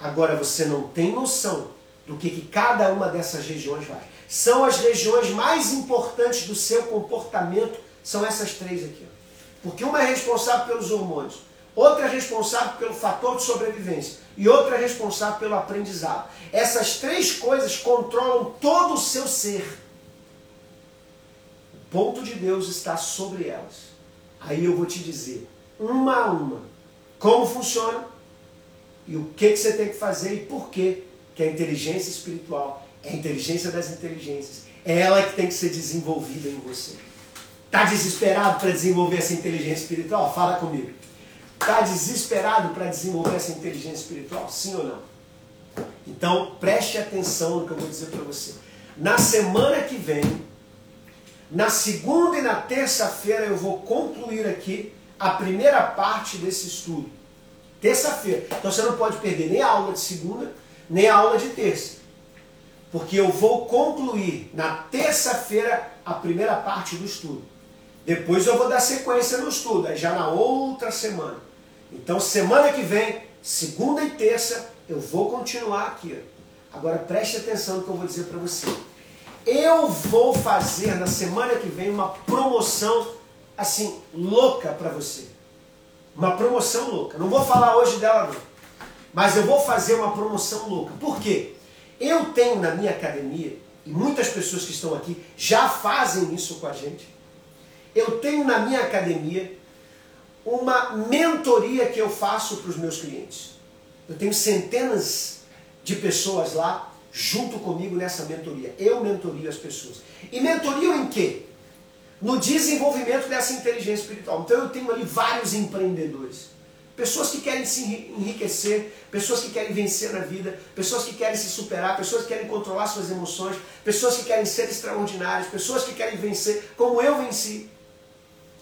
Agora você não tem noção do que, que cada uma dessas regiões vai. São as regiões mais importantes do seu comportamento, são essas três aqui. Ó. Porque uma é responsável pelos hormônios, outra é responsável pelo fator de sobrevivência e outra é responsável pelo aprendizado. Essas três coisas controlam todo o seu ser. O ponto de Deus está sobre elas. Aí eu vou te dizer, uma a uma, como funciona e o que, que você tem que fazer e por que que a inteligência espiritual é a inteligência das inteligências. É ela que tem que ser desenvolvida em você. Está desesperado para desenvolver essa inteligência espiritual? Fala comigo. Está desesperado para desenvolver essa inteligência espiritual? Sim ou não? Então preste atenção no que eu vou dizer para você. Na semana que vem, na segunda e na terça-feira, eu vou concluir aqui a primeira parte desse estudo. Terça-feira. Então você não pode perder nem a aula de segunda, nem a aula de terça. Porque eu vou concluir na terça-feira a primeira parte do estudo. Depois eu vou dar sequência no estudo, aí já na outra semana. Então, semana que vem, segunda e terça, eu vou continuar aqui. Agora preste atenção no que eu vou dizer para você. Eu vou fazer na semana que vem uma promoção assim louca para você. Uma promoção louca. Não vou falar hoje dela não. Mas eu vou fazer uma promoção louca. Por quê? Eu tenho na minha academia, e muitas pessoas que estão aqui já fazem isso com a gente. Eu tenho na minha academia uma mentoria que eu faço para os meus clientes. Eu tenho centenas de pessoas lá junto comigo nessa mentoria. Eu mentorio as pessoas. E mentorio em quê? No desenvolvimento dessa inteligência espiritual. Então eu tenho ali vários empreendedores. Pessoas que querem se enriquecer, pessoas que querem vencer na vida, pessoas que querem se superar, pessoas que querem controlar suas emoções, pessoas que querem ser extraordinárias, pessoas que querem vencer como eu venci.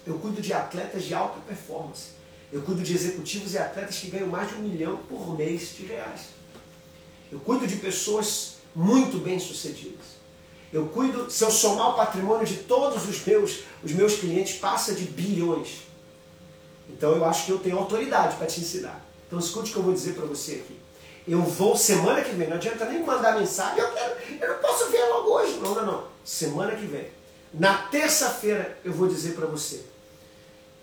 Eu cuido de atletas de alta performance. Eu cuido de executivos e atletas que ganham mais de um milhão por mês de reais. Eu cuido de pessoas muito bem sucedidas. Eu cuido, se eu somar o patrimônio de todos os meus, os meus clientes, passa de bilhões. Então eu acho que eu tenho autoridade para te ensinar. Então escute o que eu vou dizer para você aqui. Eu vou semana que vem, não adianta nem mandar mensagem, eu, quero, eu não posso ver logo hoje. Não, não, não. Semana que vem. Na terça-feira eu vou dizer para você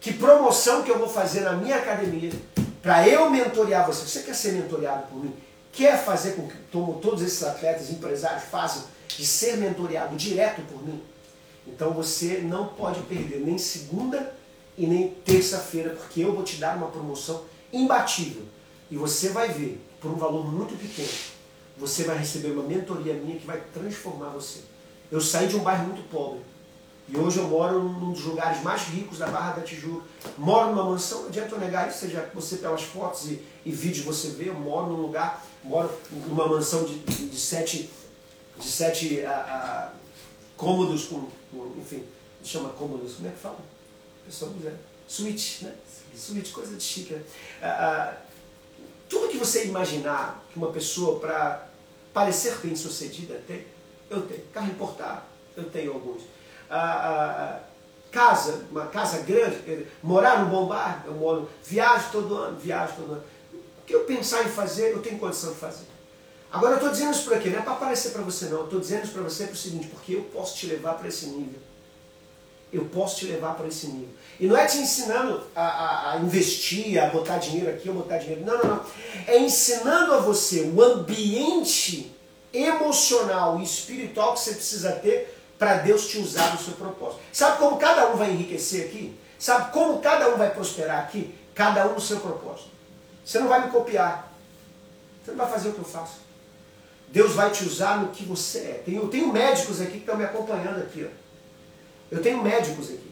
que promoção que eu vou fazer na minha academia para eu mentorear você. Você quer ser mentoreado por mim? Quer fazer com que como todos esses atletas, empresários façam de ser mentoreado direto por mim? Então você não pode perder nem segunda e nem terça-feira, porque eu vou te dar uma promoção imbatível. E você vai ver, por um valor muito pequeno, você vai receber uma mentoria minha que vai transformar você. Eu saí de um bairro muito pobre, e hoje eu moro num dos lugares mais ricos da Barra da Tijuca. Moro numa mansão, não adianta eu negar isso, seja você pelas fotos e, e vídeos você vê, eu moro num lugar, moro numa mansão de, de, de sete, de sete a, a, cômodos, com, com, enfim, chama cômodos, como é que fala? Pessoal, é, suíte, né? Suíte, coisa de chique, né? tudo que você imaginar que uma pessoa, para parecer bem sucedida, tem, eu tenho. Carro importado, eu tenho alguns a, casa, uma casa grande, morar no bom bar, eu moro, viajo todo ano, viajo todo ano. O que eu pensar em fazer, eu tenho condição de fazer. Agora eu estou dizendo isso por aqui, não é para aparecer para você não, estou dizendo isso para você para o seguinte, porque eu posso te levar para esse nível. Eu posso te levar para esse nível. E não é te ensinando a, a, a, investir, a botar dinheiro aqui ou botar dinheiro. Não, não, não. É ensinando a você o ambiente emocional e espiritual que você precisa ter para Deus te usar no seu propósito. Sabe como cada um vai enriquecer aqui? Sabe como cada um vai prosperar aqui? Cada um no seu propósito. Você não vai me copiar. Você não vai fazer o que eu faço. Deus vai te usar no que você é. Eu tenho médicos aqui que estão me acompanhando aqui. Ó. Eu tenho médicos aqui.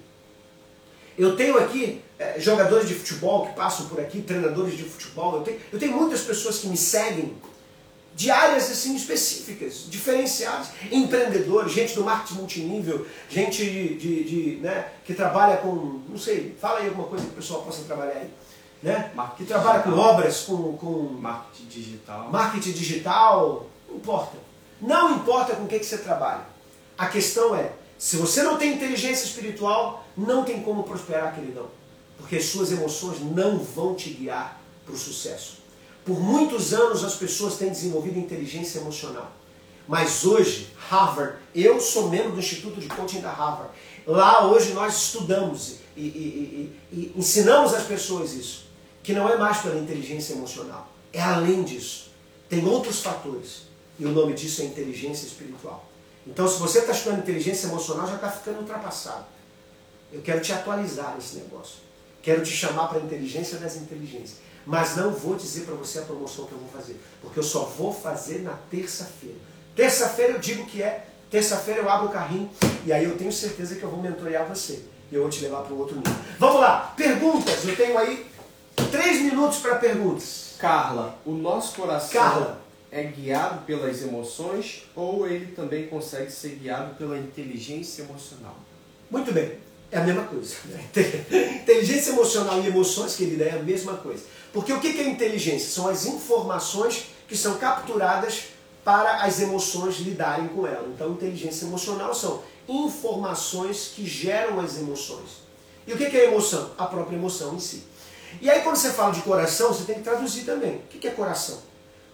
Eu tenho aqui é, jogadores de futebol que passam por aqui, treinadores de futebol. Eu tenho, eu tenho muitas pessoas que me seguem de áreas assim específicas, diferenciadas, empreendedores, gente do marketing multinível, gente de, de, de, né, que trabalha com, não sei, fala aí alguma coisa que o pessoal possa trabalhar aí. Né? que trabalha digital. com obras, com, com marketing digital. Marketing digital, não importa. Não importa com o que, que você trabalha. A questão é, se você não tem inteligência espiritual, não tem como prosperar, queridão. Porque as suas emoções não vão te guiar para o sucesso. Por muitos anos as pessoas têm desenvolvido inteligência emocional. Mas hoje, Harvard, eu sou membro do Instituto de Coaching da Harvard. Lá hoje nós estudamos e, e, e, e ensinamos às pessoas isso. Que não é mais pela inteligência emocional. É além disso. Tem outros fatores. E o nome disso é inteligência espiritual. Então, se você está estudando inteligência emocional, já está ficando ultrapassado. Eu quero te atualizar nesse negócio. Quero te chamar para a inteligência das inteligências. Mas não vou dizer para você a promoção que eu vou fazer. Porque eu só vou fazer na terça-feira. Terça-feira eu digo que é. Terça-feira eu abro o carrinho e aí eu tenho certeza que eu vou mentorear você. E eu vou te levar para um outro nível. Vamos lá, perguntas. Eu tenho aí três minutos para perguntas. Carla, o nosso coração Carla. é guiado pelas emoções ou ele também consegue ser guiado pela inteligência emocional? Muito bem. É a mesma coisa. <laughs> Inteligência emocional e emoções, querida, é a mesma coisa. Porque o que é inteligência? São as informações que são capturadas para as emoções lidarem com ela. Então, inteligência emocional são informações que geram as emoções. E o que é emoção? A própria emoção em si. E aí, quando você fala de coração, você tem que traduzir também. O que é coração?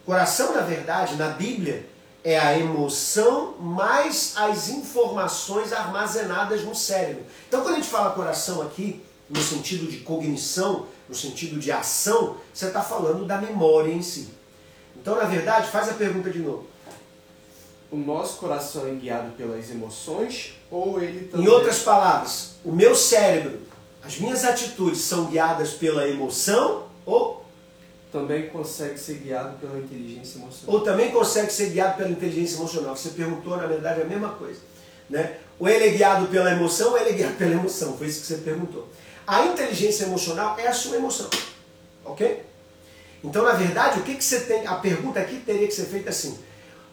Coração, na verdade, na Bíblia, é a emoção mais as informações armazenadas no cérebro. Então, quando a gente fala coração aqui, no sentido de cognição, no sentido de ação, você está falando da memória em si. Então, na verdade, faz a pergunta de novo. O nosso coração é guiado pelas emoções ou ele também... Em outras palavras, o meu cérebro, as minhas atitudes são guiadas pela emoção ou também consegue ser guiado pela inteligência emocional. ou também consegue ser guiado pela inteligência emocional. Você perguntou, na verdade, a mesma coisa. Né? Ou ele é guiado pela emoção ou ele é guiado pela emoção. Foi isso que você perguntou. A inteligência emocional é a sua emoção. Ok? Então, na verdade, o que, que você tem. A pergunta aqui teria que ser feita assim: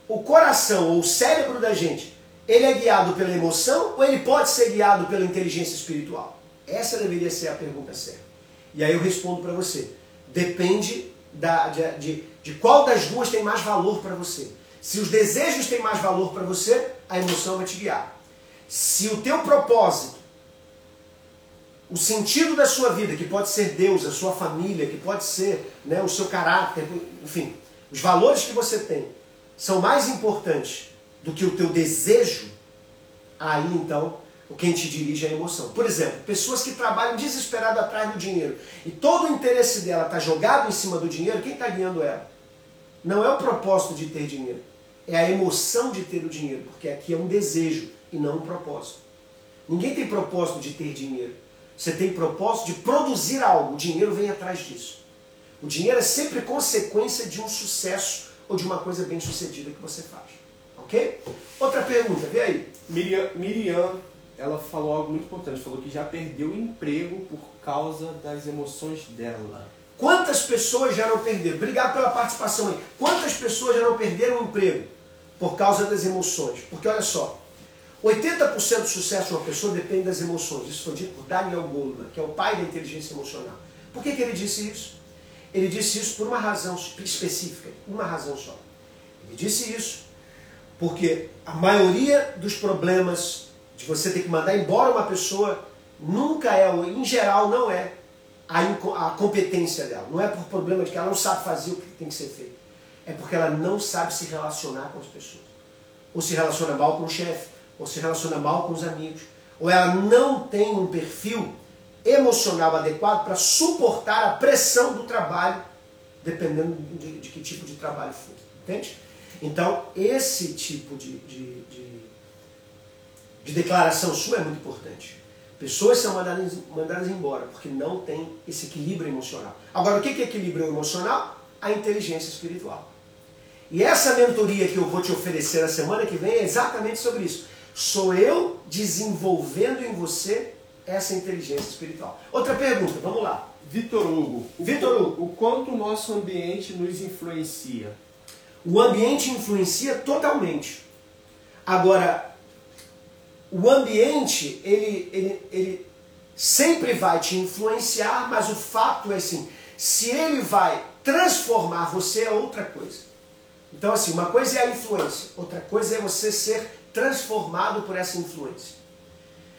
o coração ou o cérebro da gente, ele é guiado pela emoção ou ele pode ser guiado pela inteligência espiritual? Essa deveria ser a pergunta certa. E aí eu respondo para você: depende da, de, de, de qual das duas tem mais valor para você. Se os desejos têm mais valor para você, a emoção vai te guiar. Se o teu propósito, o sentido da sua vida, que pode ser Deus, a sua família, que pode ser né, o seu caráter, enfim, os valores que você tem, são mais importantes do que o teu desejo, aí então quem te dirige é a emoção. Por exemplo, pessoas que trabalham desesperado atrás do dinheiro e todo o interesse dela está jogado em cima do dinheiro, quem está guiando ela? Não é o propósito de ter dinheiro, é a emoção de ter o dinheiro, porque aqui é um desejo e não um propósito. Ninguém tem propósito de ter dinheiro. Você tem propósito de produzir algo, o dinheiro vem atrás disso. O dinheiro é sempre consequência de um sucesso ou de uma coisa bem sucedida que você faz. Ok? Outra pergunta, vê aí. Miriam, Miriam, ela falou algo muito importante, falou que já perdeu o emprego por causa das emoções dela. Quantas pessoas já não perderam? Obrigado pela participação aí. Quantas pessoas já não perderam o emprego por causa das emoções? Porque olha só, 80% do sucesso de uma pessoa depende das emoções. Isso foi dito por Daniel Goleman, que é o pai da inteligência emocional. Por que, que ele disse isso? Ele disse isso por uma razão específica, uma razão só. Ele disse isso porque a maioria dos problemas de você ter que mandar embora uma pessoa nunca é, ou em geral não é, a, a competência dela. Não é por problema de que ela não sabe fazer o que tem que ser feito. É porque ela não sabe se relacionar com as pessoas. Ou se relaciona mal com o chefe, ou se relaciona mal com os amigos. Ou ela não tem um perfil emocional adequado para suportar a pressão do trabalho, dependendo de, de, que tipo de trabalho for. Entende? Então, esse tipo de, de, de, de declaração sua é muito importante. Pessoas são mandadas, mandadas embora porque não tem esse equilíbrio emocional. Agora, o que é equilíbrio emocional? A inteligência espiritual. E essa mentoria que eu vou te oferecer na semana que vem é exatamente sobre isso. Sou eu desenvolvendo em você essa inteligência espiritual. Outra pergunta, vamos lá. Vitor Hugo, Vitor Hugo, o quanto o nosso ambiente nos influencia? O ambiente influencia totalmente. Agora, o ambiente, ele, ele, ele sempre vai te influenciar, mas o fato é assim, se ele vai transformar você é outra coisa. Então, assim, uma coisa é a influência, outra coisa é você ser transformado por essa influência.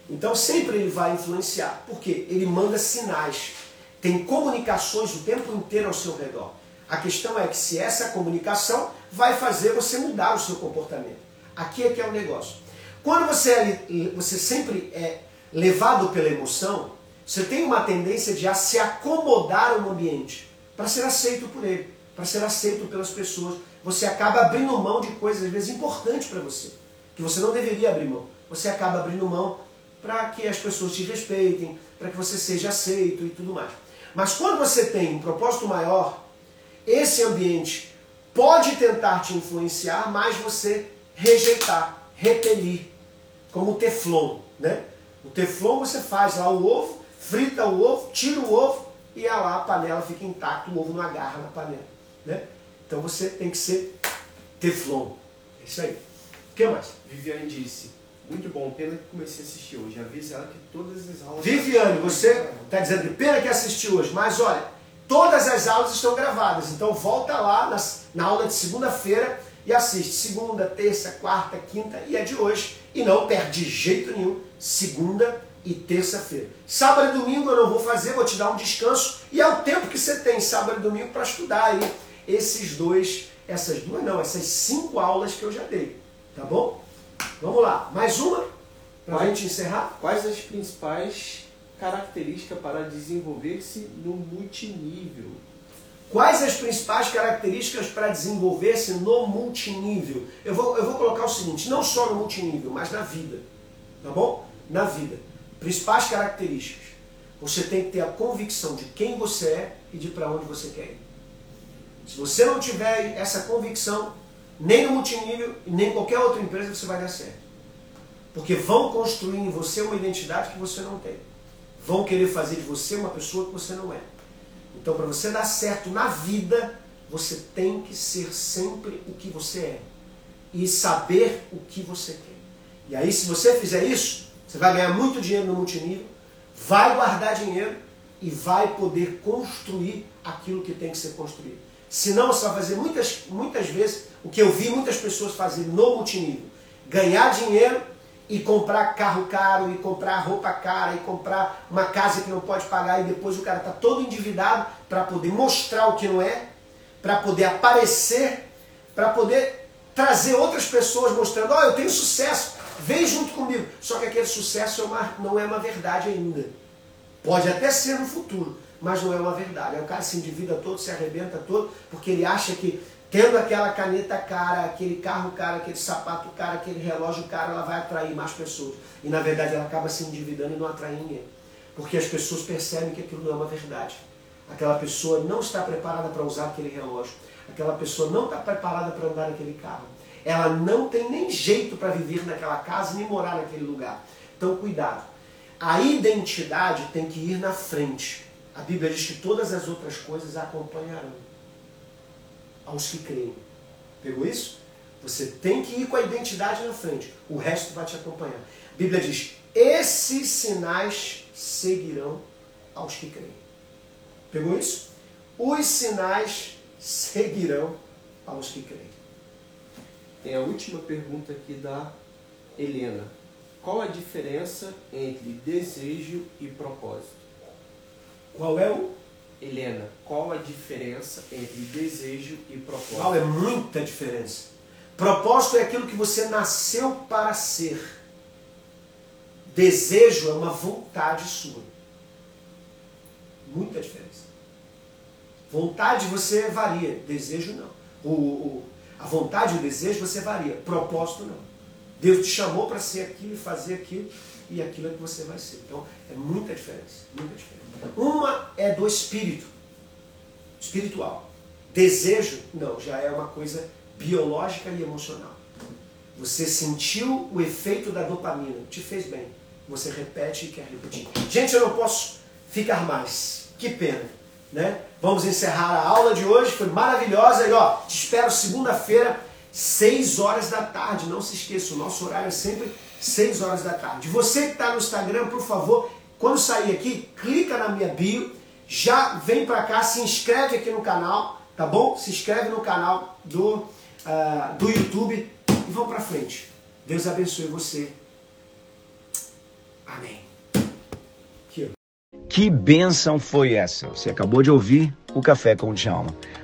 Então, sempre ele vai influenciar. Por quê? Ele manda sinais. Tem comunicações o tempo inteiro ao seu redor. A questão é que se essa comunicação vai fazer você mudar o seu comportamento. Aqui é que é o negócio. Quando você, é, você sempre é levado pela emoção, você tem uma tendência de a se acomodar no ambiente para ser aceito por ele, para ser aceito pelas pessoas. Você acaba abrindo mão de coisas, às vezes, importantes para você, que você não deveria abrir mão. Você acaba abrindo mão para que as pessoas te respeitem, para que você seja aceito e tudo mais. Mas quando você tem um propósito maior, esse ambiente pode tentar te influenciar, mas você rejeitar, repelir, como o teflon, né? O teflon você faz lá o ovo, frita o ovo, tira o ovo e lá a panela fica intacta, o ovo não agarra na panela, né? Então você tem que ser teflon. É isso aí. O que mais? Viviane disse, muito bom, pena que comecei a assistir hoje. Avisa ela que todas as aulas. Viviane, você está dizendo que pena que assistiu hoje, mas olha, todas as aulas estão gravadas. Então volta lá nas, na aula de segunda-feira e assiste. Segunda, terça, quarta, quinta e é de hoje. E não perde de jeito nenhum. Segunda e terça-feira. Sábado e domingo eu não vou fazer, vou te dar um descanso. E é o tempo que você tem, sábado e domingo, para estudar aí esses dois, essas duas não, essas cinco aulas que eu já dei. Tá bom? Vamos lá, mais uma para a gente encerrar. Quais as principais características para desenvolver-se no multinível? Quais as principais características para desenvolver-se no multinível? Eu vou, eu vou colocar o seguinte, não só no multinível, mas na vida. Tá bom? Na vida. Principais características. Você tem que ter a convicção de quem você é e de para onde você quer ir. Se você não tiver essa convicção, nem no multinível, nem em qualquer outra empresa você vai dar certo. Porque vão construir em você uma identidade que você não tem. Vão querer fazer de você uma pessoa que você não é. Então, para você dar certo na vida, você tem que ser sempre o que você é. E saber o que você quer. E aí, se você fizer isso, você vai ganhar muito dinheiro no multinível, vai guardar dinheiro e vai poder construir aquilo que tem que ser construído. Senão, você vai fazer muitas, muitas vezes o que eu vi muitas pessoas fazerem no multinível: ganhar dinheiro e comprar carro caro, e comprar roupa cara, e comprar uma casa que não pode pagar, e depois o cara está todo endividado para poder mostrar o que não é, para poder aparecer, para poder trazer outras pessoas mostrando: Ó, oh, eu tenho sucesso, vem junto comigo. Só que aquele sucesso é uma, não é uma verdade ainda. Pode até ser no futuro, mas não é uma verdade. Aí o cara se endivida todo, se arrebenta todo, porque ele acha que tendo aquela caneta cara, aquele carro cara, aquele sapato cara, aquele relógio cara, ela vai atrair mais pessoas. E na verdade ela acaba se endividando e não atrai ninguém. Porque as pessoas percebem que aquilo não é uma verdade. Aquela pessoa não está preparada para usar aquele relógio. Aquela pessoa não está preparada para andar naquele carro. Ela não tem nem jeito para viver naquela casa nem morar naquele lugar. Então cuidado. A identidade tem que ir na frente. A Bíblia diz que todas as outras coisas acompanharão aos que creem. Pegou isso? Você tem que ir com a identidade na frente. O resto vai te acompanhar. A Bíblia diz: esses sinais seguirão aos que creem. Pegou isso? Os sinais seguirão aos que creem. Tem a última pergunta aqui da Helena. Qual a diferença entre desejo e propósito? Qual é o Helena, qual a diferença entre desejo e propósito? Qual é muita diferença. Propósito é aquilo que você nasceu para ser. Desejo é uma vontade sua. Muita diferença. Vontade você varia, desejo não. O, o, a vontade e o desejo você varia, propósito não. Deus te chamou para ser aquilo e fazer aquilo, e aquilo é que você vai ser. Então é muita diferença, muita diferença. Uma é do espírito, espiritual. Desejo, não, já é uma coisa biológica e emocional. Você sentiu o efeito da dopamina, te fez bem. Você repete e quer repetir. Gente, eu não posso ficar mais. Que pena, né? Vamos encerrar a aula de hoje, foi maravilhosa. E ó, te espero segunda-feira, 6 horas da tarde. Não se esqueça, o nosso horário é sempre 6 horas da tarde. Você que está no Instagram, por favor, quando sair aqui, clica na minha bio, já vem para cá, se inscreve aqui no canal, tá bom? Se inscreve no canal do, uh, do YouTube e vamos para frente. Deus abençoe você. Amém. Que bênção foi essa? Você acabou de ouvir o Café com o Djalma.